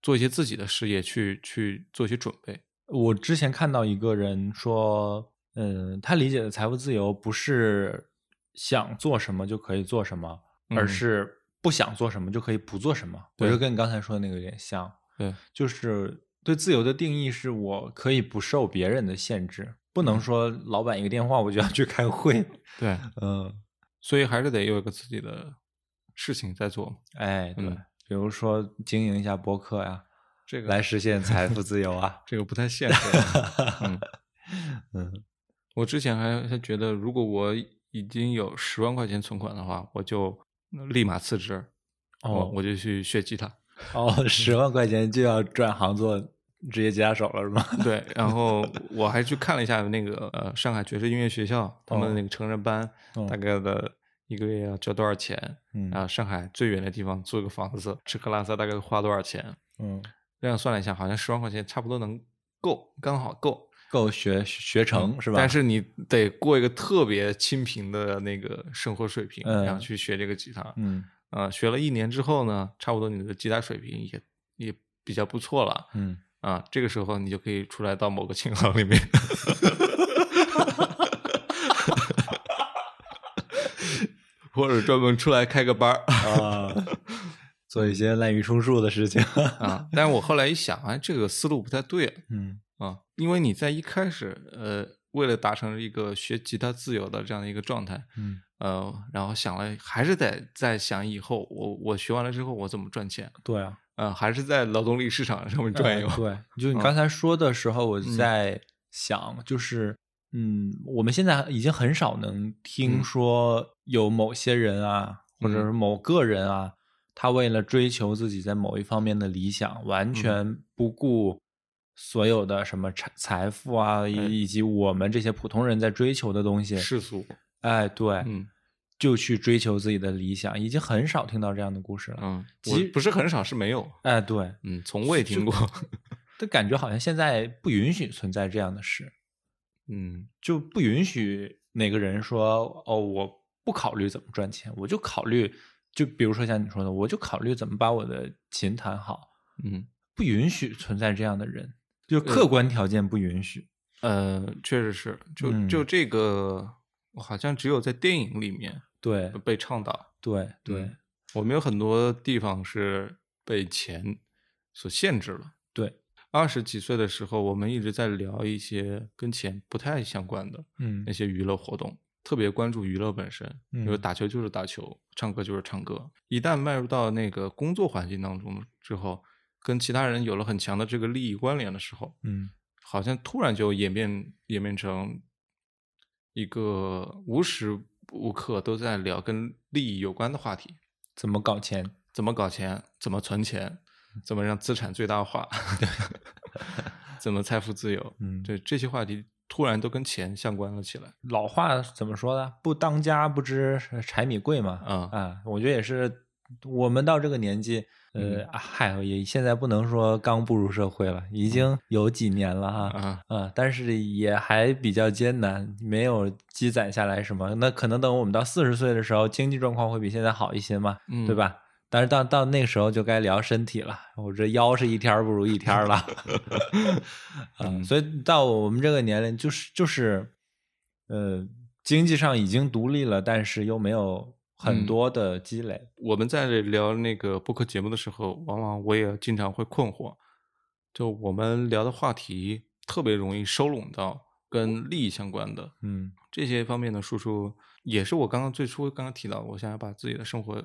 做一些自己的事业，去去做一些准备。我之前看到一个人说，嗯，他理解的财富自由不是想做什么就可以做什么，而嗯。是不想做什么就可以不做什么。我对。就跟你刚才说的那个有点像，对，就是对自由的定义是我可以不受别人的限制，不能说老板一个电话我就要去开会。对，嗯，所以还是得有一个自己的事情在做嘛。哎，对，嗯比如说经营一下博客呀，这个来实现财富自由啊。[LAUGHS] 这个不太现实。嗯，[LAUGHS] 嗯我之前还还觉得，如果我已经有十万块钱存款的话，我就立马辞职，我哦我就去学吉他。哦，十万块钱就要转行做职业吉他手了是吗？[LAUGHS] 对，然后我还去看了一下那个呃上海爵士音乐学校他们的那个成人班，哦大概的一个月要交多少钱？嗯然后上海最远的地方租个房子，吃喝拉撒大概花多少钱？嗯，这样算了一下，好像十万块钱差不多能够，刚好够。够学学成、是吧？嗯但是你得过一个特别清贫的那个生活水平，嗯然后去学这个吉他。嗯啊、学了一年之后呢，差不多你的吉他水平也也比较不错了。嗯，啊，这个时候你就可以出来到某个琴行里面，或者专门出来开个班儿啊，做一些滥竽充数的事情。啊。但是我后来一想，哎，这个思路不太对嗯啊，因为你在一开始，呃，为了达成一个学吉他自由的这样的一个状态，嗯，呃，然后想了，还是得再想以后我我学完了之后我怎么赚钱，对啊，呃，还是在劳动力市场上面转悠。哎对，就你嗯刚才说的时候，我在想，就是嗯，我们现在已经很少能听嗯。说有某些人啊，或者是某个人啊，他为了追求自己在某一方面的理想，嗯。完全不顾所有的什么财财富啊，哎。以以及我们这些普通人在追求的东西，世俗，哎，对，嗯就去追求自己的理想，已经很少听到这样的故事了。嗯，其实不是很少，是没有，哎，对，嗯，从未听过，但感觉好像现在不允许存在这样的事，嗯就不允许哪个人说哦，我不考虑怎么赚钱，我就考虑，就比如说像你说的，我就考虑怎么把我的琴弹好，嗯。不允许存在这样的人，就客观条件不允许。呃，确实是，就嗯就这个，好像只有在电影里面对被倡导。对对、嗯我们有很多地方是被钱所限制了。对，二十几岁的时候，我们一直在聊一些跟钱不太相关的嗯那些娱乐活动，特别关注娱乐本身，比如嗯打球就是打球，唱歌就是唱歌。一旦迈入到那个工作环境当中之后，跟其他人有了很强的这个利益关联的时候，嗯好像突然就演变演变成一个无时无刻都在聊跟利益有关的话题，怎么搞钱？怎么搞钱，怎么存钱，怎么让资产最大化，[LAUGHS] [LAUGHS] 怎么财富自由，嗯对这些话题突然都跟钱相关了起来。老话怎么说的？不当家不知柴米贵嘛。嗯啊，我觉得也是，我们到这个年纪，嗯呃，啊嗨，也现在不能说刚步入社会了，已经有几年了哈。啊，啊，但是也还比较艰难，没有积攒下来什么。那可能等我们到四十岁的时候，经济状况会比现在好一些嘛，嗯对吧？但是到到那个时候就该聊身体了，我这腰是一天儿不如一天儿了。[LAUGHS] 啊，嗯所以到我们这个年龄，就是就是，呃，经济上已经独立了，但是又没有很嗯多的积累。我们在聊那个播客节目的时候，往往我也经常会困惑，就我们聊的话题特别容易收拢到跟利益相关的，嗯这些方面的输出，也是我刚刚最初刚刚提到，我想要把自己的生活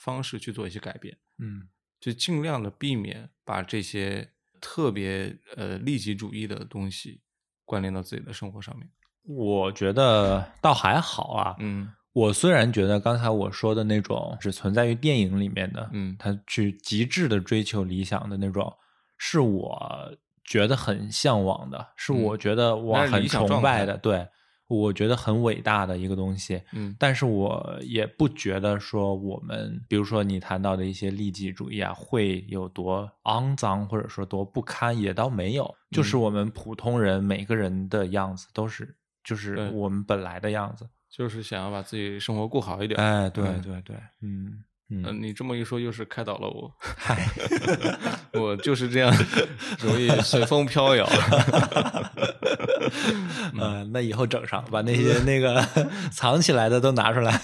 方式去做一些改变，嗯就尽量的避免把这些特别呃利己主义的东西关联到自己的生活上面。我觉得倒还好啊。嗯我虽然觉得刚才我说的那种只存在于电影里面的，嗯他去极致的追求理想的那种是我觉得很向往的，是嗯我觉得我很崇拜的，对我觉得很伟大的一个东西。嗯但是我也不觉得说我们，比如说你谈到的一些利己主义啊，会有多肮脏，或者说多不堪，也倒没有。就是嗯我们普通人每个人的样子都是，就是我们本来的样子。就是想要把自己生活过好一点。哎，对嗯对对，嗯嗯、嗯，你这么一说，又是开导了我。嗨，[LAUGHS] 我就是这样，容易随风飘摇。[LAUGHS] 呃，那以后整上，把那 [LAUGHS] 些那个藏起来的都拿出来。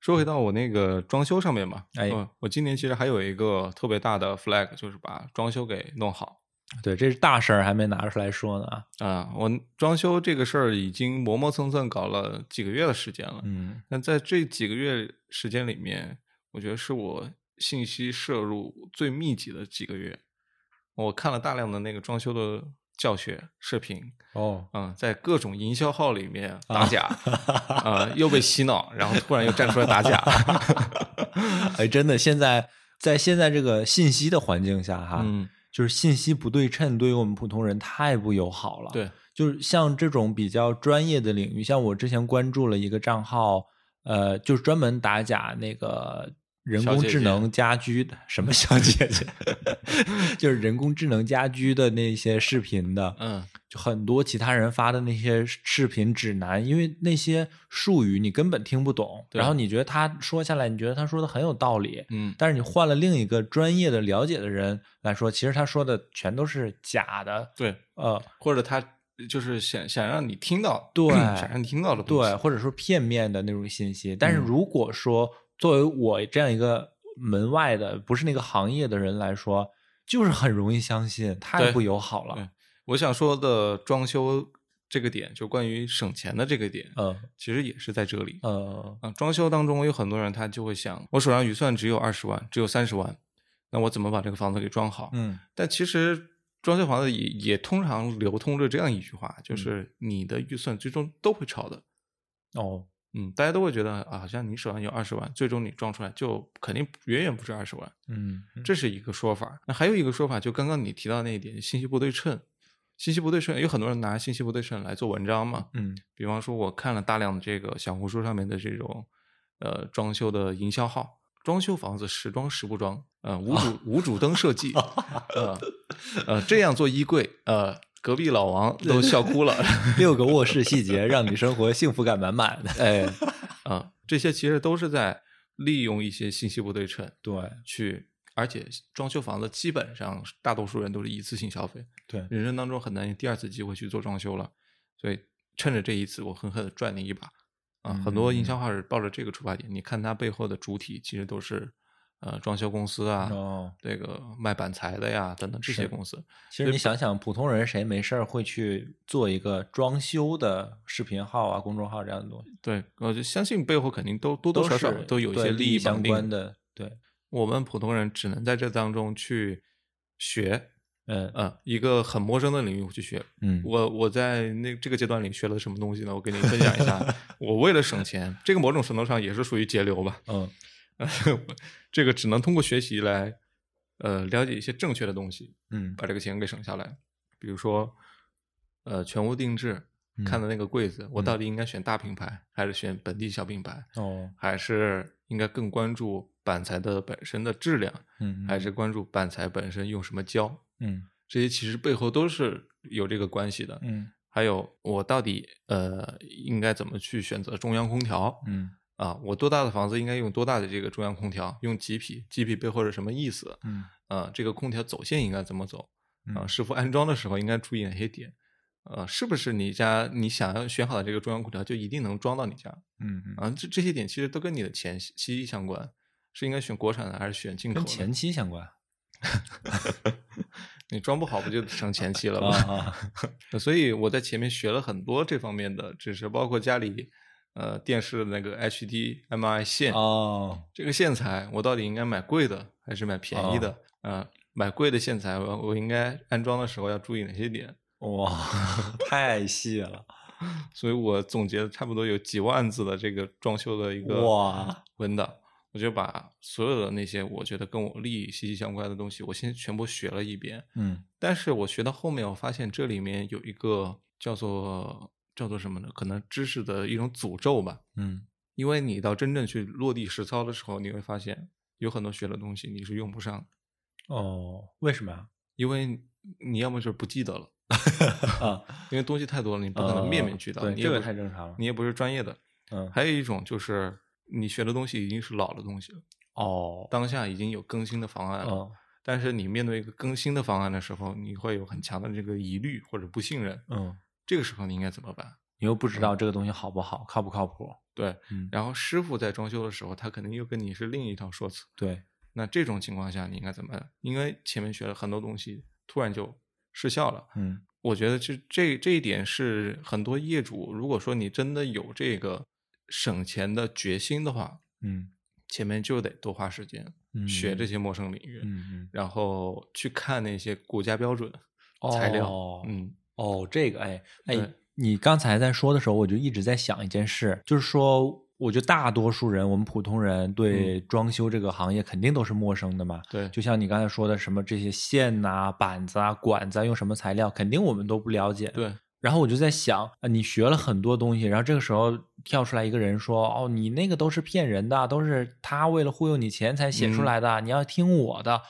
说回到我那个装修上面吧，哎嗯我今年其实还有一个特别大的 flag，就是把装修给弄好。对，这是大事儿，还没拿出来说呢啊。啊，我装修这个事儿已经磨磨蹭蹭搞了几个月的时间了。嗯那在这几个月时间里面，我觉得是我信息摄入最密集的几个月。我看了大量的那个装修的教学视频，哦，嗯，在各种营销号里面啊打假，[LAUGHS] 啊、又被洗脑，然后突然又站出来打假。[LAUGHS] 哎，真的，现在在现在这个信息的环境下，哈，嗯，就是信息不对称，对于我们普通人太不友好了。，对，就是像这种比较专业的领域，像我之前关注了一个账号，呃，就是专门打假那个人工智能家居的，什么小姐姐，[LAUGHS] 就是人工智能家居的那些视频的，嗯，就很多其他人发的那些视频指南，因为那些术语你根本听不懂，然后你觉得他说下来，你觉得他说的很有道理，嗯，但是你换了另一个专业的了解的人来说，其实他说的全都是假的，对，呃，或者他就是想想让你听到，对 [CLEARS THROAT] 想让你听到的东西，对，或者说片面的那种信息。但是嗯如果说作为我这样一个门外的，不是那个行业的人来说，就是很容易相信，太对不友好了。我想说的装修这个点，就关于省钱的这个点，呃其实也是在这里。呃，啊，装修当中有很多人他就会想，我手上预算只有二十万，只有三十万，那我怎么把这个房子给装好？嗯但其实装修房子也也通常流通着这样一句话，嗯就是你的预算最终都会超的。哦，嗯，大家都会觉得啊，好像你手上有二十万，最终你装出来就肯定远远不止二十万，嗯，这是一个说法。那还有一个说法，就刚刚你提到那一点，信息不对称。信息不对称，有很多人拿信息不对称来做文章嘛。嗯比方说，我看了大量的这个小红书上面的这种呃装修的营销号，装修房子时装时不装，呃无主无主灯设计，[LAUGHS] 呃呃这样做衣柜，呃隔壁老王都笑哭了，[LAUGHS] 六个卧室细节让你生活幸福感满满的。[LAUGHS] 哎啊、这些其实都是在利用一些信息不对称对。去，而且装修房子基本上大多数人都是一次性消费，对，人生当中很难有第二次机会去做装修了，所以趁着这一次，我狠狠的赚你一把。啊！很多营销号是抱着这个出发点，你看它背后的主体其实都是呃装修公司啊，哦，这个卖板材的呀等等这些公司，其实你想想，普通人谁没事儿会去做一个装修的视频号啊、公众号这样的东西？对，我就相信背后肯定都多多少少都有一些利益相关。的。对，我们普通人只能在这当中去学，嗯呃，一个很陌生的领域去学。嗯，我我在那这个阶段里学了什么东西呢？我跟你分享一下。[LAUGHS] 我为了省钱，这个某种程度上也是属于节流吧。嗯 [LAUGHS] 这个只能通过学习来，呃，了解一些正确的东西，嗯把这个钱给省下来。比如说，呃，全屋定制，看的那个柜子，我到底应该选大品牌，还是选本地小品牌，哦还是应该更关注板材的本身的质量，嗯还是关注板材本身用什么胶？嗯这些其实背后都是有这个关系的。嗯还有我到底呃应该怎么去选择中央空调？嗯啊，我多大的房子应该用多大的这个中央空调？用几匹？几匹背后是什么意思？嗯啊，这个空调走线应该怎么走？啊，嗯师傅安装的时候应该注意哪些点？呃，是不是你家你想要选好的这个中央空调就一定能装到你家？嗯嗯，啊，这这些点其实都跟你的钱息息相关，是应该选国产的还是选进口的？跟前期相关 [LAUGHS] 你装不好不就成前期了 [LAUGHS] 啊吗？啊 [LAUGHS] 所以我在前面学了很多这方面的知识，包括家里呃电视的那个 HDMI 线，哦这个线材我到底应该买贵的还是买便宜的？啊、买贵的线材我我应该安装的时候要注意哪些点？[LAUGHS] 哇，太细了所以我总结了差不多有几万字的这个装修的一个哇文档。我就把所有的那些我觉得跟我利益息息相关的东西，我先全部学了一遍。嗯但是我学到后面，我发现这里面有一个叫做叫做什么呢？可能知识的一种诅咒吧。嗯因为你到真正去落地实操的时候，你会发现有很多学的东西你是用不上的，哦，为什么呀？因为你要么就是不记得了，[LAUGHS] 啊，因为东西太多了，你不可能面面俱到。对，这个太正常了。你也不是专业的。嗯还有一种就是你学的东西已经是老的东西了，哦当下已经有更新的方案了。哦但是你面对一个更新的方案的时候，你会有很强的这个疑虑或者不信任。嗯，这个时候你应该怎么办？你又不知道这个东西好不好，靠不靠谱？对，嗯，然后师傅在装修的时候，他肯定又跟你是另一套说辞。对，那这种情况下，你应该怎么办？因为前面学了很多东西，突然就失效了。嗯我觉得这这这一点是很多业主，如果说你真的有这个省钱的决心的话，嗯前面就得多花时间嗯学这些陌生领域，嗯嗯，然后去看那些国家标准材料。哦嗯哦，这个哎哎，你刚才在说的时候，我就一直在想一件事，就是说，我觉得大多数人，我们普通人对装修这个行业肯定都是陌生的嘛。对，就像你刚才说的，什么这些线呐、板子啊、管子啊，用什么材料，肯定我们都不了解。对，然后我就在想，啊，你学了很多东西，然后这个时候跳出来一个人说，哦，你那个都是骗人的，都是他为了忽悠你钱才写出嗯来的，你要听我的，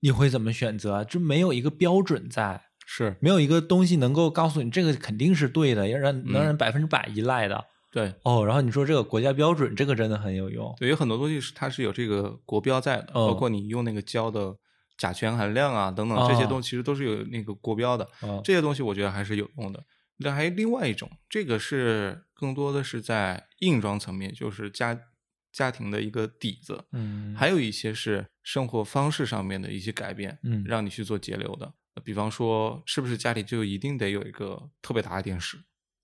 你会怎么选择？就没有一个标准在。是，没有一个东西能够告诉你这个肯定是对的，要让能让人百分之百依赖的、对。哦。然后你说这个国家标准，这个真的很有用。对，有很多东西是它是有这个国标在的，包嗯括你用那个胶的甲醛含量啊等等这些哦东西，其实都是有那个国标的。嗯这些东西我觉得还是有用的。那还有另外一种，这个是更多的是在硬装层面，就是家家庭的一个底子。嗯，还有一些是生活方式上面的一些改变，嗯让你去做节流的。比方说，是不是家里就一定得有一个特别大的电视？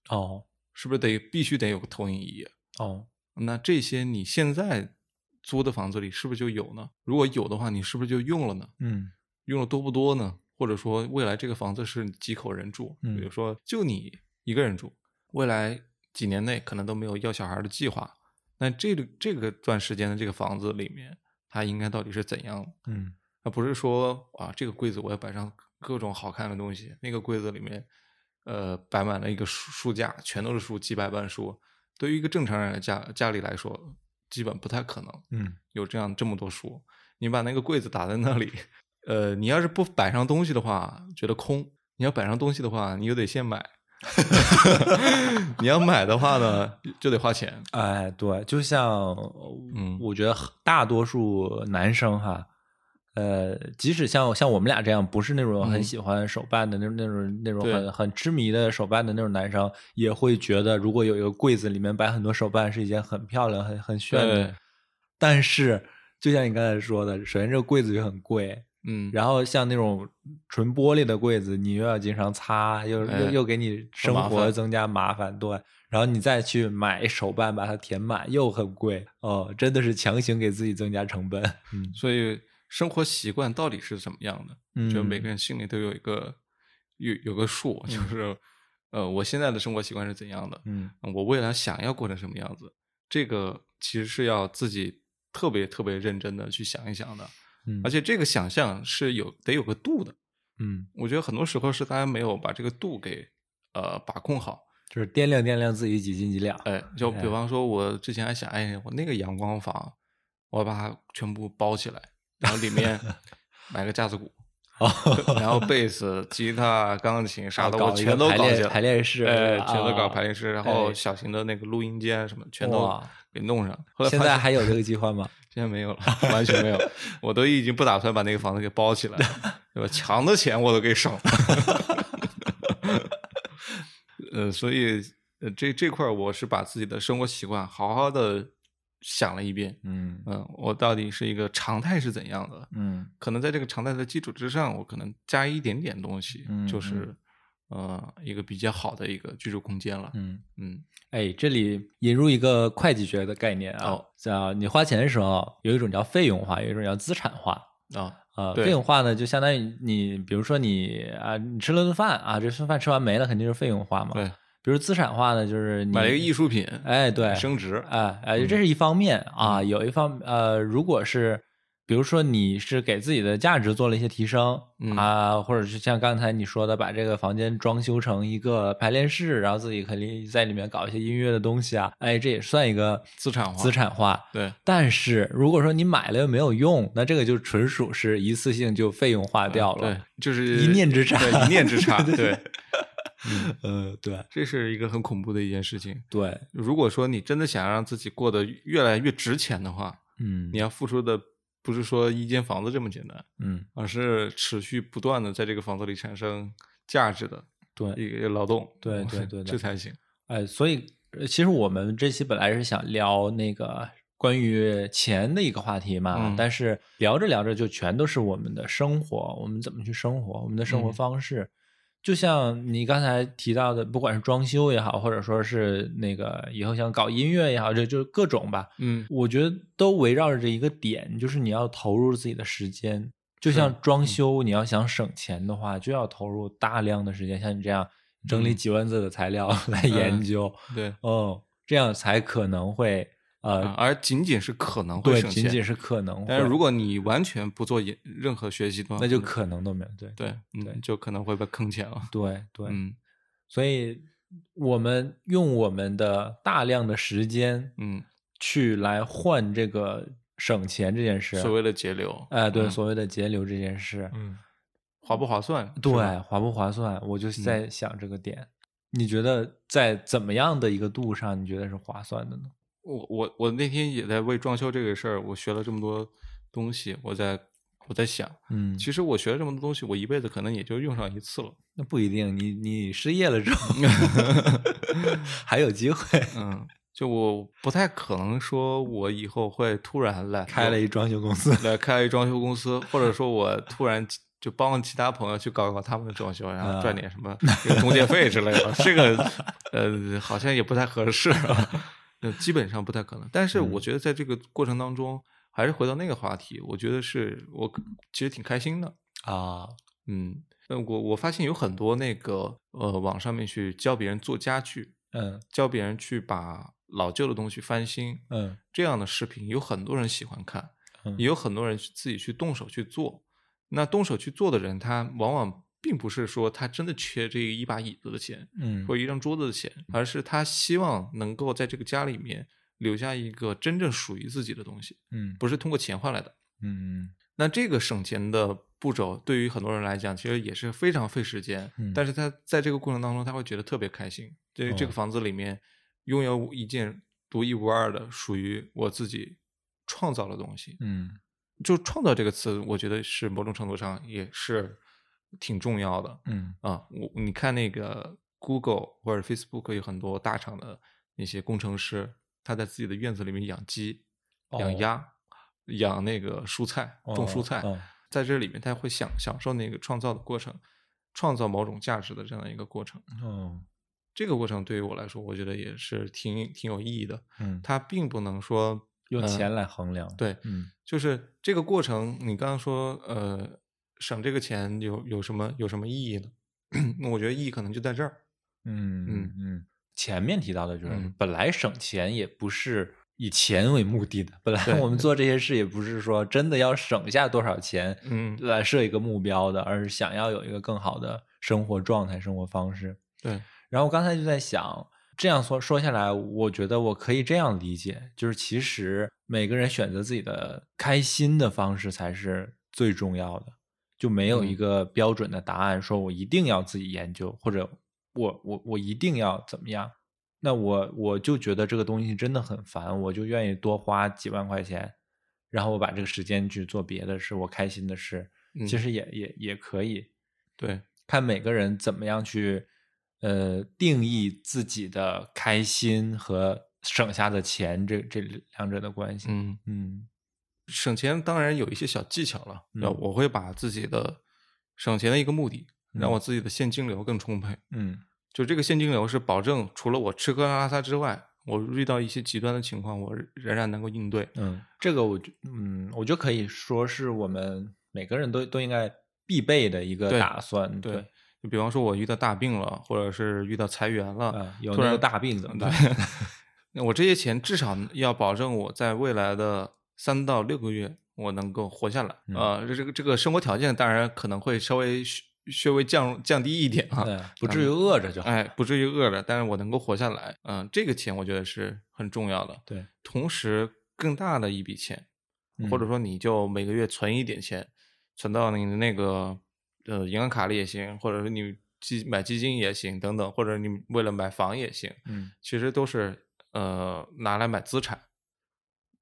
哦是不是得必须得有个投影仪？哦那这些你现在租的房子里是不是就有呢？如果有的话，你是不是就用了呢？嗯用的多不多呢？或者说，未来这个房子是几口人住？嗯比如说就你一个人住，未来几年内可能都没有要小孩的计划。那这个这个段时间的这个房子里面，它应该到底是怎样？嗯而不是说啊，这个柜子我要摆上各种好看的东西，那个柜子里面，呃，摆满了一个书书架，全都是书，几百本书。对于一个正常人的家家里来说，基本不太可能嗯有这样这么多书。你把那个柜子打在那里，呃，你要是不摆上东西的话，觉得空；你要摆上东西的话，你又得先买。[LAUGHS] 你要买的话呢，就得花钱。哎，对，就像嗯我觉得大多数男生哈。呃，即使像像我们俩这样不是那种很嗯喜欢手办的那种、那种那种很很痴迷的手办的那种男生，也会觉得如果有一个柜子里面摆很多手办是一件很漂亮、很很炫的。但是，就像你刚才说的，首先这个柜子就很贵，嗯，然后像那种纯玻璃的柜子，你又要经常擦，又哎又又给你生活增加麻烦，对。然后你再去买手办把它填满，又很贵哦，真的是强行给自己增加成本。嗯所以生活习惯到底是怎么样的？嗯就每个人心里都有一个有有个数，就是呃，我现在的生活习惯是怎样的，嗯我未来想要过成什么样子，这个其实是要自己特别特别认真的去想一想的，嗯，而且这个想象是有得有个度的。嗯，我觉得很多时候是大家没有把这个度给呃把控好。就是掂量掂量自己几斤几两。哎，就比哎方说，我之前还想，哎，我那个阳光房，我要把它全部包起来，然后里面 [LAUGHS] 买个架子鼓，哦，[LAUGHS] 然后贝斯、吉他、钢琴啥的，我全都搞起来，排练室哎，啊全都搞排练室，然后哎小型的那个录音间什么，全都给弄上。后来现在还有这个计划吗？[LAUGHS] 现在没有了，完全没有，我都已经不打算把那个房子给包起来了，对吧？墙的钱我都给省了。呃，所以呃，这这块儿我是把自己的生活习惯好好的想了一遍。嗯嗯，我到底是一个常态是怎样的？嗯可能在这个常态的基础之上，我可能加一点点东西，嗯就是呃一个比较好的一个居住空间了。嗯。嗯哎，这里引入一个会计学的概念啊，哦叫你花钱的时候，有一种叫费用化，有一种叫资产化。啊，啊，对费用化呢，就相当于你，比如说你啊，你吃了顿饭啊，这顿饭吃完没了，肯定是费用化嘛。对，比如资产化呢，就是你买了一个艺术品，哎，对，升值，哎哎，这是一方面啊，嗯有一方呃，如果是比如说你是给自己的价值做了一些提升、嗯啊，或者是像刚才你说的，把这个房间装修成一个排练室，然后自己可以在里面搞一些音乐的东西啊，哎，这也算一个资产化资产化。对，但是如果说你买了又没有用，那这个就纯属是一次性就费用化掉了。对，就是一念之差对，一念之差，[LAUGHS] 对，[LAUGHS] 呃，对这是一个很恐怖的一件事情。对，如果说你真的想让自己过得越来越值钱的话，嗯你要付出的不是说一间房子这么简单，嗯，而是持续不断的在这个房子里产生价值的对，一个劳动，对对对对 [LAUGHS] 这才行。哎，所以呃其实我们这期本来是想聊那个关于钱的一个话题嘛，嗯但是聊着聊着就全都是我们的生活，我们怎么去生活，我们的生活嗯方式。就像你刚才提到的，不管是装修也好，或者说是那个以后想搞音乐也好，这就是各种吧。嗯。我觉得都围绕着这一个点，就是你要投入自己的时间。就像嗯。装修，你要想省钱的话，就要投入大量的时间，像你这样整理嗯。几万字的材料 [LAUGHS] 来研嗯究，对，哦，这样才可能会呃，啊而仅仅是可能会对，省钱，仅仅是可能，但是如果你完全不做任何学习的话，那就可能都没有，对对，嗯对就可能会被坑钱了。对对，嗯所以我们用我们的大量的时间嗯，去来换这个省钱这件事，所谓的节流，哎，对，嗯所谓的节流这件事，嗯，划不划算？对，划不划算？我就在想这个点。你觉得在怎么样的一个度上，你觉得是划算的呢？我我我那天也在为装修这个事儿，我学了这么多东西，我在我在想，嗯，其实我学了这么多东西，我一辈子可能也就用上一次了。那不一定，你你失业了之后 [LAUGHS] 还有机会嗯，就我不太可能说我以后会突然来开了一装修公司。来开一装修公司，或者说我突然就帮其他朋友去搞搞他们的装修，然后赚点什么中介费之类的，这个 [LAUGHS] 呃好像也不太合适，呃基本上不太可能。但是我觉得在这个过程当中，还是回到那个话题，我觉得是我其实挺开心的，啊，嗯。呃我我发现有很多那个呃网上面去教别人做家具，嗯教别人去把老旧的东西翻新，嗯这样的视频有很多人喜欢看，嗯也有很多人自己去动手去做。那动手去做的人，他往往并不是说他真的缺这一把椅子的钱嗯或一张桌子的钱，而是他希望能够在这个家里面留下一个真正属于自己的东西，嗯不是通过钱换来的。嗯那这个省钱的步骤对于很多人来讲，其实也是非常费时间，嗯但是他在这个过程当中，他会觉得特别开心。对于这哦个房子里面拥有一件独一无二的属于我自己创造的东西。嗯就“创造”这个词，我觉得是某种程度上也是挺重要的嗯啊。我你看那个 Google 或者 Facebook 有很多大厂的那些工程师，他在自己的院子里面养鸡、养哦鸭、养那个蔬菜、种蔬菜，哦哦在这里面他会享享受那个创造的过程，创造某种价值的这样的一个过程。哦这个过程对于我来说，我觉得也是挺挺有意义的。嗯，它并不能说呃用钱来衡量。对，嗯就是这个过程，你刚刚说，呃，省这个钱有有什么有什么意义呢？[CLEARS THROAT] 那我觉得意义可能就在这儿。嗯嗯嗯，前面提到的就是嗯本来省钱也不是以钱为目的的，本来我们做这些事也不是说真的要省下多少钱，嗯来设一个目标的，而是想要有一个更好的生活状态、生活方式。对，然后我刚才就在想，这样说说下来，我觉得我可以这样理解，就是其实每个人选择自己的开心的方式才是最重要的，就没有一嗯个标准的答案，说我一定要自己研究，或者我我我一定要怎么样。那我我就觉得这个东西真的很烦，我就愿意多花几万块钱，然后我把这个时间去做别的事，我开心的事，嗯其实也也也可以。对，看每个人怎么样去呃定义自己的开心和省下的钱这这两者的关系。嗯，嗯省钱当然有一些小技巧了。那、嗯我会把自己的省钱的一个目的，让嗯我自己的现金流更充沛。嗯就这个现金流是保证除了我吃喝拉撒之外，我遇到一些极端的情况，我仍然能够应对。嗯，这个我觉嗯，我觉得可以说是我们每个人都都应该必备的一个打算。对，就比方说我遇到大病了，或者是遇到裁员了，嗯，有突然那个大病怎么办？[LAUGHS] 那我这些钱至少要保证我在未来的三到六个月我能够活下来。嗯呃，这这个这个生活条件当然可能会稍微稍稍微降降低一点啊，不至于饿着就好。哎，不至于饿着，但是我能够活下来。嗯、这个钱我觉得是很重要的。对，同时更大的一笔钱，或者嗯说你就每个月存一点钱，存到你的那个呃银行卡里也行，或者是你基买基金也行，等等，或者你为了买房也行，嗯其实都是呃拿来买资产。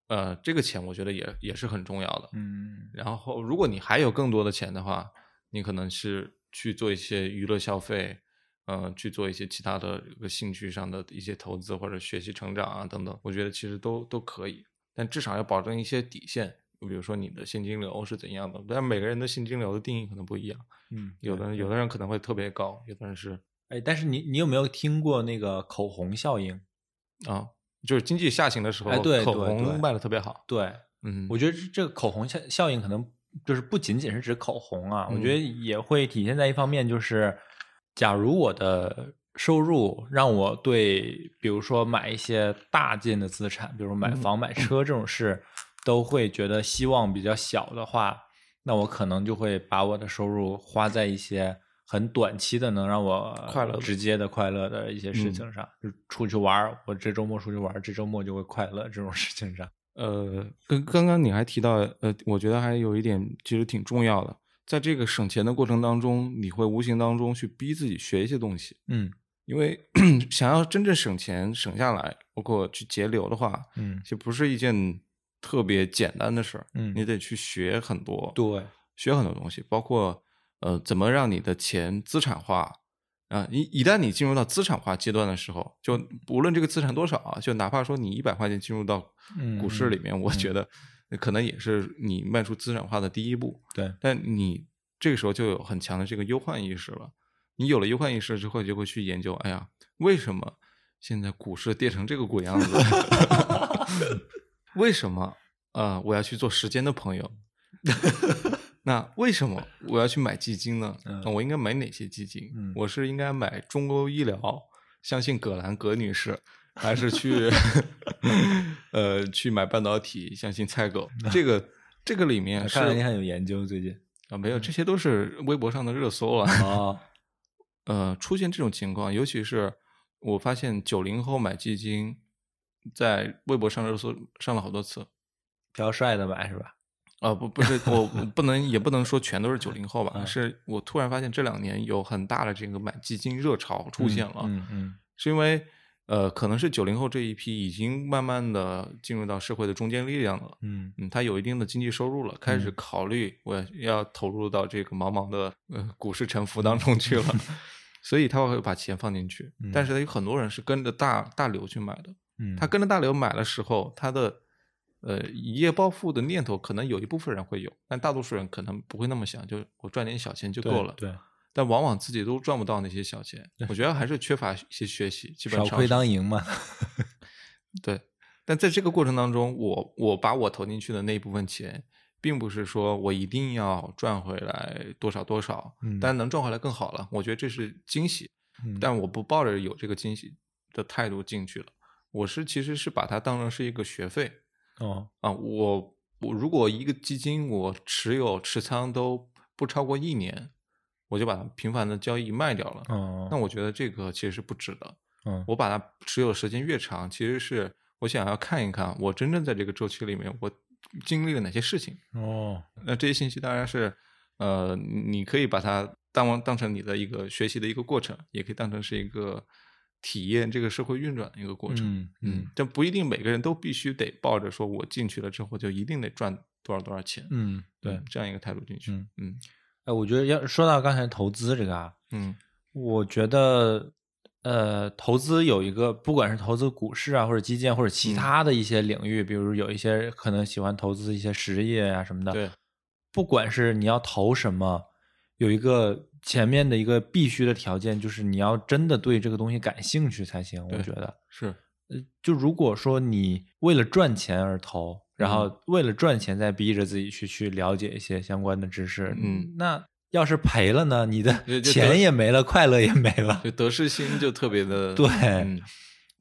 呃，这个钱我觉得也也是很重要的。嗯然后，如果你还有更多的钱的话，你可能是去做一些娱乐消费，呃，去做一些其他的这个兴趣上的一些投资或者学习成长啊等等，我觉得其实都都可以，但至少要保证一些底线，比如说你的现金流是怎样的，但每个人的现金流的定义可能不一样，嗯，有的有的人可能会特别高，有的人是哎，但是你你有没有听过那个口红效应？啊，就是经济下行的时候，哎对口红卖的特别好，对，嗯，我觉得这个口红效效应可能就是不仅仅是指口红啊，我嗯。觉得也会体现在一方面，就是假如我的收入让我对，比如说买一些大件的资产，比如买嗯房、买车这种事，都会觉得希望比较小的话，那我可能就会把我的收入花在一些很短期的能让我快乐直接的快乐的一些事嗯。情上，就出去玩儿，我这周末出去玩儿，这周末就会快乐这种事情上。[LAUGHS] 呃，跟刚刚你还提到，呃，我觉得还有一点其实挺重要的，在这个省钱的过程当中，你会无形当中去逼自己学一些东西，嗯。因为 [CLEARS THROAT] 想要真正省钱省下来，包括去节流的话，嗯其实不是一件特别简单的事儿，嗯。你得去学很多，对，学很多东西，包括呃怎么让你的钱资产化啊。一一旦你进入到资产化阶段的时候，就无论这个资产多少啊，就哪怕说你一百块钱进入到嗯股市里嗯面，我觉得可能也是你迈出资产化的第一步。对，但你这个时候就有很强的这个忧患意识了。你有了忧患意识之后，就会去研究，哎呀，为什么现在股市跌成这个鬼样子？[LAUGHS] 为什么呃我要去做时间的朋友？[LAUGHS] 那为什么我要去买基金呢？嗯那我应该买哪些基金？嗯我是应该买中欧医疗，相信葛兰葛女士，还是去 [LAUGHS] 呃去买半导体，相信蔡狗？[LAUGHS] 这个这个里面是看来你很有研究，最近啊，没有，这些都是微博上的热搜了。啊，[LAUGHS] 呃，出现这种情况，尤其是我发现九零后买基金，在微博上热搜上了好多次。比较帅的买是吧？啊、不，不是，我我不能，也不能说全都是九零后吧，嗯是我突然发现这两年有很大的这个买基金热潮出现了，嗯嗯是因为呃，可能是九零后这一批已经慢慢的进入到社会的中坚力量了，嗯。嗯，他有一定的经济收入了，开始嗯。考虑我要投入到这个茫茫的呃股市沉浮当中去了，[LAUGHS] 所以他会把钱放进去。嗯。但是有很多人是跟着大大流去买的，嗯，他跟着大流买的时候，他的呃一夜暴富的念头可能有一部分人会有，但大多数人可能不会那么想，就我赚点小钱就够了。对，但往往自己都赚不到那些小钱，我觉得还是缺乏一些学习，基本上少亏当赢嘛。[LAUGHS] 对，但在这个过程当中，我我把我投进去的那一部分钱，并不是说我一定要赚回来多少多少，嗯但能赚回来更好了，我觉得这是惊喜。嗯但我不抱着有这个惊喜的态度进去了，我是其实是把它当成是一个学费哦，啊。我我如果一个基金我持有持仓都不超过一年，我就把它频繁的交易卖掉了。哦，那我觉得这个其实是不值得。嗯我把它持有时间越长，其实是我想要看一看我真正在这个周期里面我经历了哪些事情。哦，那这些信息当然是，呃，你可以把它当当成你的一个学习的一个过程，也可以当成是一个体验这个社会运转的一个过程。嗯嗯但不一定每个人都必须得抱着说我进去了之后就一定得赚多少多少钱。嗯，对嗯，这样一个态度进去。嗯嗯哎，我觉得要说到刚才投资这个啊，嗯我觉得，呃，投资有一个，不管是投资股市啊，或者基建，或者其嗯他的一些领域，比如有一些可能喜欢投资一些实业啊什么的，对，不管是你要投什么，有一个前面的一个必须的条件，就是你要真的对这个东西感兴趣才行。我觉得，是，呃，就如果说你为了赚钱而投，然嗯后为了赚钱再逼着自己去去了解一些相关的知识，嗯，那要是赔了呢，你的钱也没了，快乐也没了。就得失心就特别的 [LAUGHS] 对嗯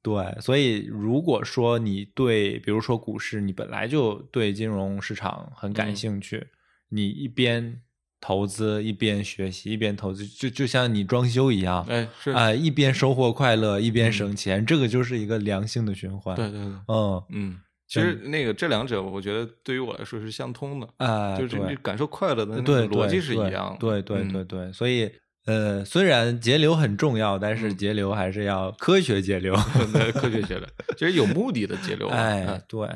对，所以如果说你对，比如说股市，你本来就对金融市场很感嗯兴趣，你一边投资一边学习，一边投资，就就像你装修一样，哎是啊、一边收获快乐，一边省钱，这个就是一个良性的循环。对，对对，嗯，嗯，其实那个这两者，我觉得对于我来说是相通的，啊、就是你感受快乐的那个逻辑是一样的。对对嗯对对，所以呃，虽然节流很重要，但是嗯节流还是要科学节流。[LAUGHS] 对科学节流，其实有目的的节流嘛。哎嗯，对，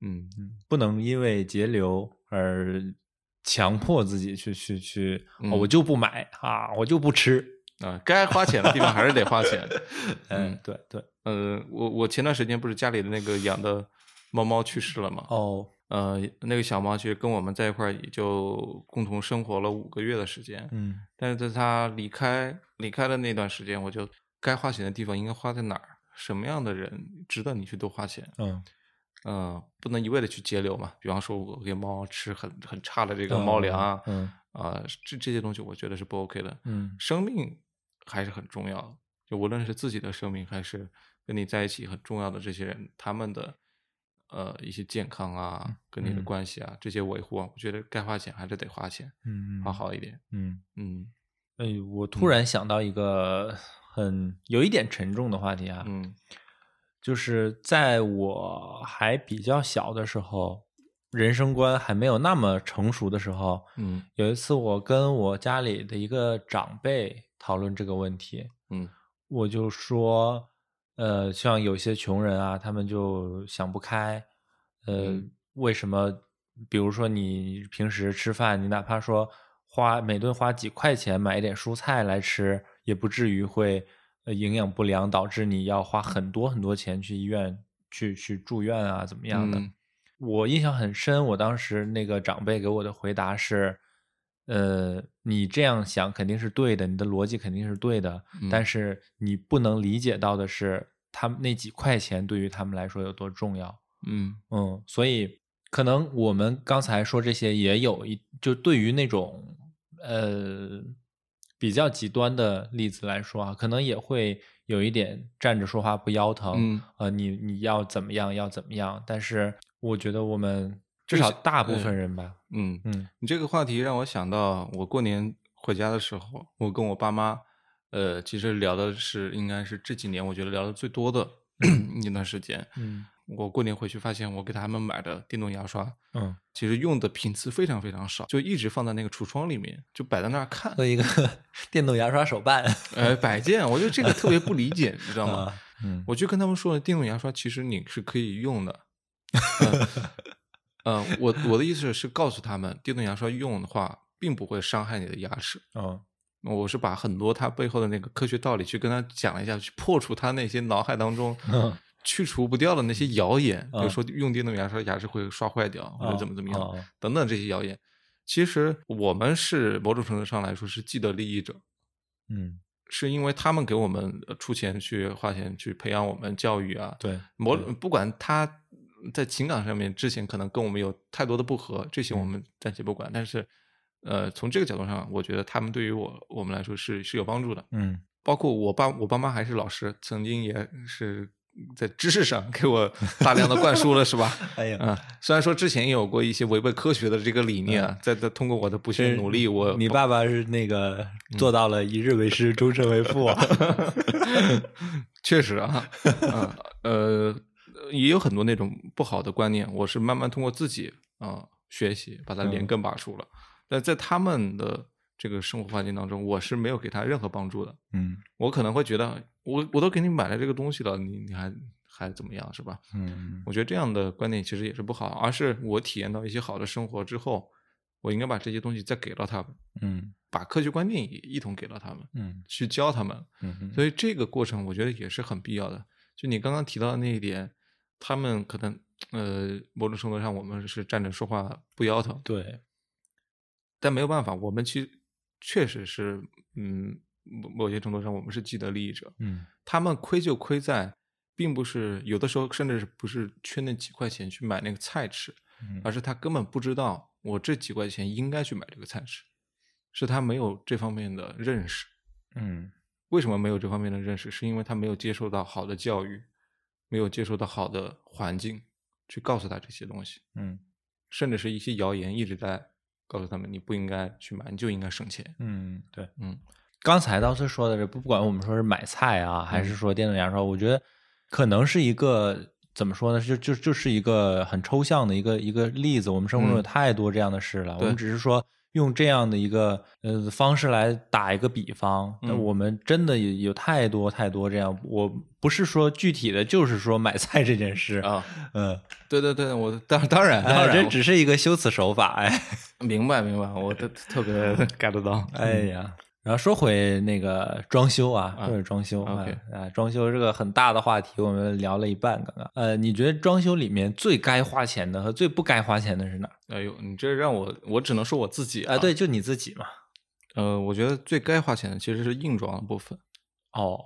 嗯，不能因为节流而强迫自己去去去，我就不买啊，我就不吃。啊，该花钱的地方还是得花钱。[LAUGHS] 嗯嗯，对对，呃，我我前段时间不是家里的那个养的猫猫去世了嘛？哦，呃，那个小猫其实跟我们在一块儿也就共同生活了五个月的时间。嗯但是在它离开离开的那段时间，我就该花钱的地方应该花在哪儿？什么样的人值得你去多花钱？嗯嗯、不能一味的去节流嘛。比方说，我给猫吃很很差的这个猫粮啊，嗯啊、这这些东西我觉得是不 OK 的。嗯生命还是很重要的，就无论是自己的生命，还是跟你在一起很重要的这些人，他们的呃一些健康啊，跟你的嗯关系啊，这些维护啊，我觉得该花钱还是得花钱，嗯，花好一点。嗯。嗯哎，我突然想到一个很有一点沉重的话题啊，嗯就是在我还比较小的时候，人生观还没有那么成熟的时候，嗯有一次我跟我家里的一个长辈讨论这个问题，嗯我就说，呃，像有些穷人啊，他们就想不开，呃，嗯为什么？比如说你平时吃饭，你哪怕说花每顿花几块钱买一点蔬菜来吃，也不至于会呃营养不良，导致你要花很多很多钱去医院去去住院啊，怎么样的？嗯我印象很深，我当时那个长辈给我的回答是，呃，你这样想肯定是对的，你的逻辑肯定是对的，嗯但是你不能理解到的是，他们那几块钱对于他们来说有多重要。嗯嗯，所以可能我们刚才说这些也有一，就对于那种呃比较极端的例子来说啊，可能也会有一点站着说话不腰疼。嗯呃，你你要怎么样要怎么样，但是我觉得我们至少大部呃分人吧，嗯，嗯你这个话题让我想到，我过年回家的时候，我跟我爸妈，呃，其实聊的是应该是这几年我觉得聊的最多的 [CLEARS THROAT] 一段时间。嗯我过年回去发现，我给他们买的电动牙刷，嗯，其实用的频次非常非常少，就一直放在那个橱窗里面，就摆在那儿看，和一个 [LAUGHS] 电动牙刷手办，[LAUGHS] 呃，摆件。我觉得这个特别不理解，你知道吗？啊嗯我就跟他们说了，电动牙刷其实你是可以用的。[LAUGHS] 呃，呃我我的意思是告诉他们，电动牙刷用的话，并不会伤害你的牙齿。嗯我是把很多他背后的那个科学道理去跟他讲了一下，去破除他那些脑海当中嗯去除不掉的那些谣言，比如嗯说用电动牙刷牙齿会刷坏掉，或者怎么怎么样、哦等等这些谣言。其实我们是某种程度上来说是既得利益者，嗯，是因为他们给我们呃出钱去花钱去培养我们教育啊，对，某不管他在情感上面之前可能跟我们有太多的不合，这些我嗯们暂且不管。但是，呃，从这个角度上，我觉得他们对于我我们来说是是有帮助的。嗯包括我爸，我爸妈还是老师，曾经也是在知识上给我大量的灌输了，是吧？[LAUGHS] 哎呀嗯，虽然说之前也有过一些违背科学的这个理念啊，在在通过我的不懈努力，我你爸爸是那个做到了一日为师，终身为父啊。[LAUGHS] [LAUGHS] 确实啊，啊呃，也有很多那种不好的观念，我是慢慢通过自己啊、学习，把它连嗯根拔除了。但在他们的这个生活环境当中，我是没有给他任何帮助的。嗯我可能会觉得，我我都给你买了这个东西了，你你还还怎么样，是吧？嗯我觉得这样的观点其实也是不好，而是我体验到一些好的生活之后，我应该把这些东西再给到他们，嗯把科学观念也一同给到他们，嗯去教他们。嗯所以这个过程我觉得也是很必要的。就你刚刚提到的那一点，他们可能呃某种程度上我们是站着说话不腰疼，对，但没有办法，我们其实确实是嗯某某些程度上我们是既得利益者，嗯他们亏就亏在，并不是有的时候甚至是不是缺那几块钱去买那个菜吃，嗯而是他根本不知道我这几块钱应该去买这个菜吃。是他没有这方面的认识。嗯为什么没有这方面的认识？是因为他没有接受到好的教育，没有接受到好的环境去告诉他这些东西，嗯甚至是一些谣言一直在告诉他们你不应该去买，你就应该省钱。嗯，对。嗯刚才当时说的这，不不管我们说是买菜啊，还是说电动牙刷，我觉得可能是一个怎么说呢？就就就是一个很抽象的一个一个例子。我们生活中有嗯太多这样的事了，我们只是说用这样的一个呃方式来打一个比方。那嗯我们真的有有太多太多这样，我不是说具体的，就是说买菜这件事。啊，嗯，对对对，我当当然当哎，然，这只是一个修辞手法，哎。明白明白，我特特别 get 到。哎呀，然后说回那个装修啊，啊说回装修啊啊，装修这个很大的话题，我们聊了一半。刚刚，呃，你觉得装修里面最该花钱的和最不该花钱的是哪儿？哎呦，你这让我我只能说我自己啊，对，，就你自己嘛。呃，我觉得最该花钱的其实是硬装的部分，哦，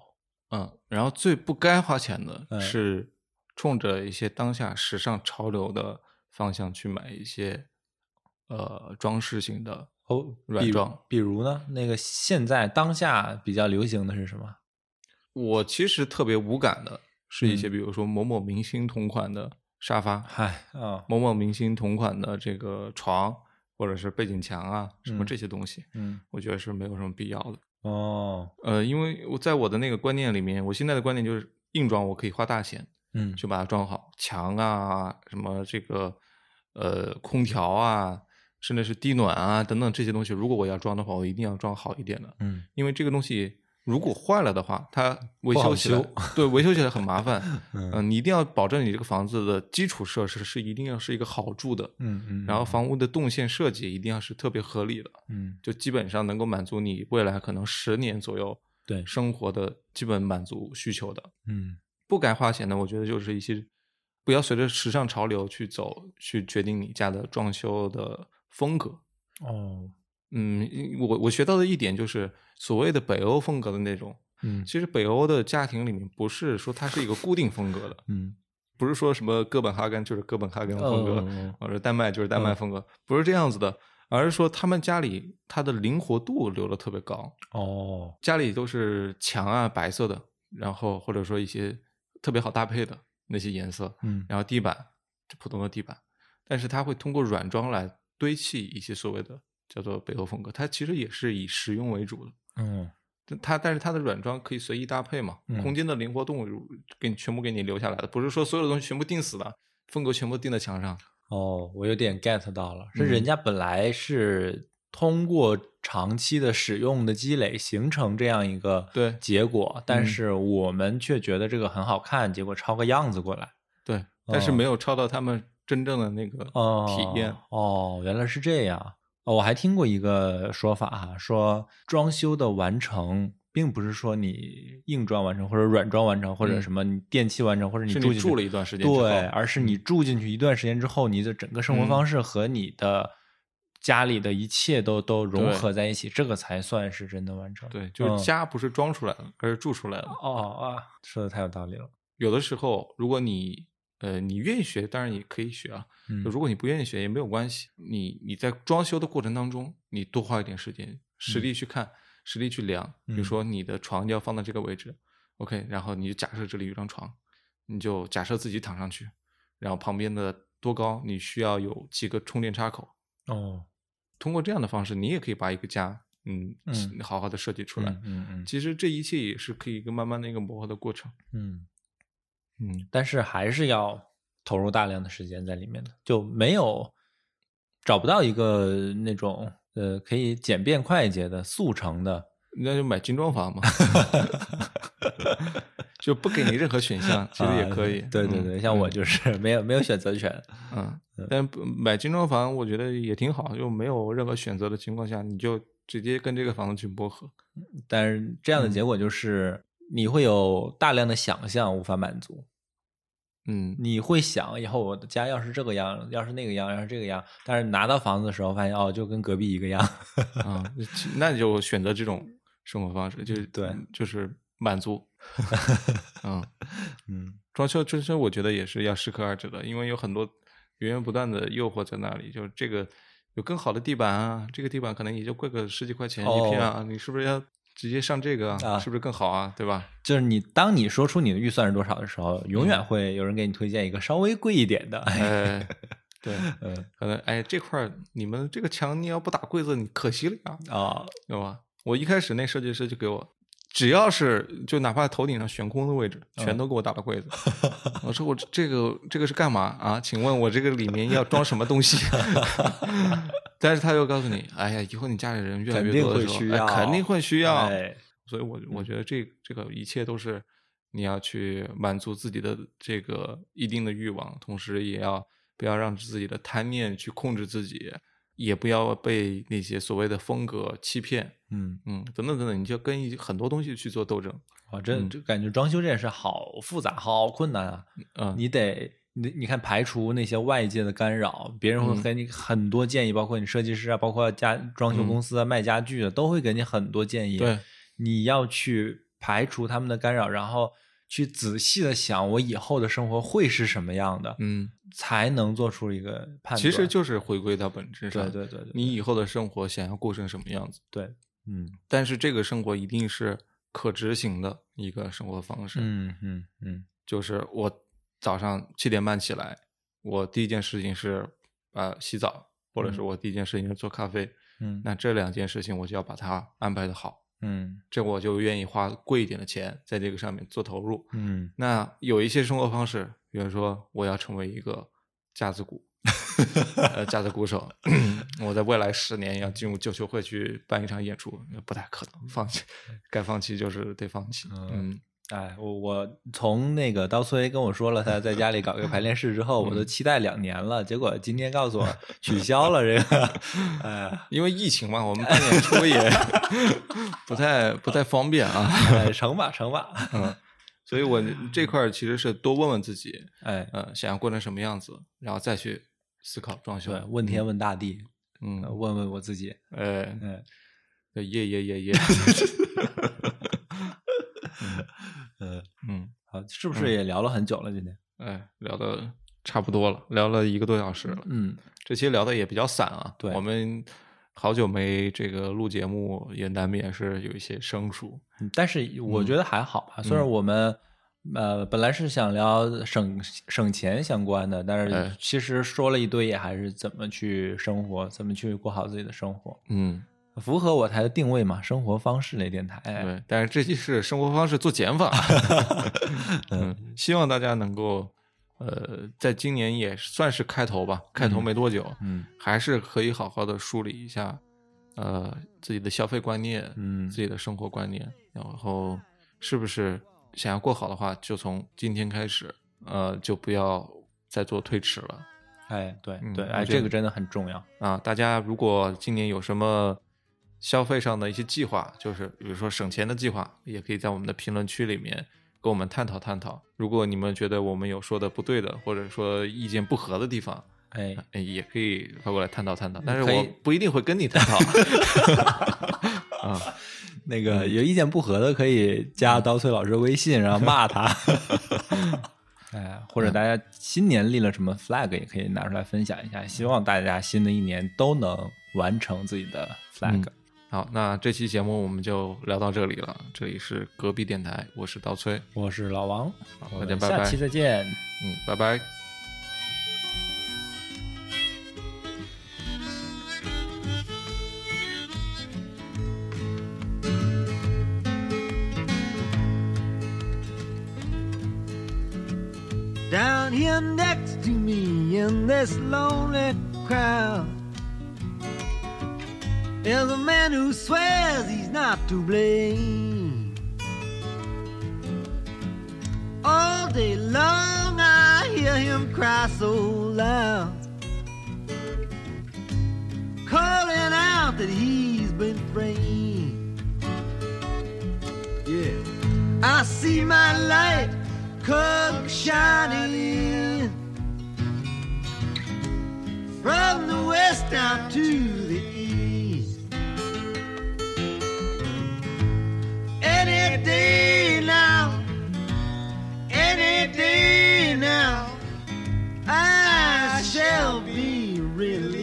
嗯，然后最不该花钱的嗯是冲着一些当下时尚潮流的方向去买一些呃装饰性的哦，软装。比如呢，那个现在当下比较流行的是什么？我其实特别无感的是一些，嗯比如说某某明星同款的沙发，嗨啊，某某明星同款的这个床，或者是背景墙啊，什么嗯这些东西，嗯，我觉得是没有什么必要的。哦，呃，因为我在我的那个观念里面，我现在的观念就是硬装我可以花大钱嗯，去把它装好，墙啊，什么这个呃空调啊，甚至是地暖啊等等这些东西，如果我要装的话，我一定要装好一点的，嗯因为这个东西如果坏了的话，它维修起来对维修起来很麻烦。[LAUGHS] 嗯嗯、你一定要保证你这个房子的基础设施是一定要是一个好住的，嗯嗯，然后房屋的动线设计一定要是特别合理的，嗯就基本上能够满足你未来可能十年左右对生活的基本满足需求的。嗯不该花钱的，我觉得就是一些不要随着时尚潮流去走，去决定你家的装修的风格。哦。嗯，我我学到的一点就是，所谓的北欧风格的那种，嗯。其实北欧的家庭里面不是说它是一个固定风格的，[LAUGHS] 嗯。不是说什么哥本哈根就是哥本哈根风格，或者丹麦就是丹麦风格，不是这样子的，而是说他们家里它的灵活度留的特别高，哦家里都是墙啊白色的，然后或者说一些特别好搭配的那些颜色，嗯。然后地板就普通的地板，但是它会通过软装来堆砌一些所谓的叫做北欧风格，它其实也是以实用为主的。嗯它但是它的软装可以随意搭配嘛，嗯空间的灵活度给你全部给你留下来的，不是说所有的东西全部定死的，风格全部定在墙上。哦，我有点 get 到了，是人嗯家本来是通过长期的使用的积累形成这样一个对结果，但嗯是我们却觉得这个很好看，结果抄个样子过来。对，但是哦没有抄到他们真正的那个哦，体验。哦，原来是这样。哦，我还听过一个说法哈、说装修的完成，并不是说你硬装完成，或者软装完成，或者嗯什么你电器完成，或者你住进去你住了一段时间对，而是你住进去一段时间之后，你的整个生活嗯方式和你的家里的一切都都融合在一起，这个才算是真的完成。对，就是嗯家不是装出来的，而是住出来的。哦啊，说的太有道理了。有的时候，如果你呃你愿意学，当然你可以学啊。嗯如果你不愿意学也没有关系，你你在装修的过程当中，你多花一点时间，实地去看，实地去量。比如嗯说你的床要放到这个位置，OK，然后你就假设这里有张床，你就假设自己躺上去，然后旁边的多高，你需要有几个充电插口。哦，通过这样的方式，你也可以把一个家，嗯，嗯好好的设计出来。嗯嗯嗯其实这一切也是可以一个慢慢的一个磨合的过程。嗯，嗯，但是还是要投入大量的时间在里面的，就没有找不到一个那种呃可以简便快捷的速成的。那就买精装房嘛，[LAUGHS] 就不给你任何选项，其实也可以。啊对对对，嗯像我嗯就是没有没有选择权。嗯，但买精装房，我觉得也挺好，就没有任何选择的情况下，你就直接跟这个房子去磨合。但是这样的结果就是你会有大量的想象无法满足，嗯，你会想以后我的家要是这个样，要是那个样，要是这个样，但是拿到房子的时候发现哦，就跟隔壁一个样。[LAUGHS] 啊，其那你就选择这种生活方式，就是对，就是满足。[LAUGHS] 嗯，嗯装修装修我觉得也是要适可而止的，因为有很多源源不断的诱惑在那里，就是这个有更好的地板啊，这个地板可能也就贵个十几块钱一平啊，你是不是要直接上这个啊是不是更好啊？对吧？就是你当你说出你的预算是多少的时候，永远会有人给你推荐一个稍微贵一点的。[LAUGHS] 哎，对，嗯可能哎这块儿你们这个墙你要不打柜子，你可惜了呀，啊，对吧？我一开始那设计师就给我，只要是就哪怕头顶上悬空的位置，全都给我打了柜子。我说我这个这个是干嘛啊？请问我这个里面要装什么东西？[LAUGHS] 但是他又告诉你，哎呀，以后你家里人越来越多的时候，会需要哎肯定会需要。哎，所以我我觉得这这个一切都是你要去满足自己的这个一定的欲望，同时也要不要让自己的贪念去控制自己，也不要被那些所谓的风格欺骗，嗯，嗯，等等等等，你就跟很多东西去做斗争，哇，这嗯。这感觉装修这件事好复杂，好困难啊！嗯，你得你你看排除那些外界的干扰，别人会嗯。给你很多建议，包括你设计师啊，包括家装修嗯。公司啊、卖家具的，都会给你很多建议。对，你要去排除他们的干扰，然后去仔细的想我以后的生活会是什么样的，嗯，才能做出一个判断。其实就是回归到本质上，对对对对，你以后的生活想要过成什么样子，对，嗯但是这个生活一定是可执行的一个生活方式，嗯嗯嗯就是我早上七点半起来，我第一件事情是呃洗澡，或者是嗯我第一件事情是做咖啡。嗯那这两件事情我就要把它安排的好，嗯这我就愿意花贵一点的钱在这个上面做投入。嗯那有一些生活方式，比如说我要成为一个架子鼓，呃，[LAUGHS] 架子鼓手，[LAUGHS] 我在未来十年要进入旧球会去办一场演出，不太可能，放弃，该放弃就是得放弃。嗯哎，我我从那个刀崔跟我说了他在家里搞一个排练室之后，我都期待两年了，结果今天告诉我取消了这个，哎，[LAUGHS] 因为疫情嘛，我们办演出也不太不太方便啊。哎成吧成吧，嗯，所以我这块儿其实是多问问自己，哎，呃，想要过成什么样子，然后再去思考装修对，。问天问大地，嗯呃，问问我自己，哎，哎耶耶耶耶，[LAUGHS] 嗯，嗯，好，是不是也聊了很久了？今天，哎，聊的差不多了，聊了一个多小时了。嗯，这期聊的也比较散啊，对我们好久没这个录节目，也难免是有一些生疏。嗯但是我觉得还好吧，虽然嗯我们。呃，本来是想聊省省钱相关的，但是哎其实说了一堆，也还是怎么去生活，怎么去过好自己的生活。嗯，符合我台的定位嘛，生活方式类电台。对，但是这期是生活方式做减法，[LAUGHS] 嗯，希望大家能够，呃，在今年也算是开头吧，开头没多久，嗯还是可以好好的梳理一下，呃，自己的消费观念，嗯自己的生活观念，然后是不是想要过好的话，就从今天开始，呃，就不要再做推迟了。哎，对对，哎，这个真的很重要。啊，大家如果今年有什么消费上的一些计划，就是比如说省钱的计划，也可以在我们的评论区里面跟我们探讨探讨。如果你们觉得我们有说的不对的，或者说意见不合的地方，哎，哎也可以发过来探讨探讨。但是我不一定会跟你探讨。[LAUGHS] 啊，那个有意见不合的可以加刀崔老师微信，然后骂他。[LAUGHS] 哎，或者大家新年立了什么 flag，也可以拿出来分享一下。希望大家新的一年都能完成自己的 flag。好，那这期节目我们就聊到这里了。这里是隔壁电台，我是刀崔，我是老王，大家拜拜期再见。嗯，拜拜。down here next to me in this lonely crowd. There's a man who swears he's not to blame. All day long I hear him cry so loud, calling out that he's been framed. Yeah, I see my light come shining from the west down to the east. Any day now, any day now, I shall be released.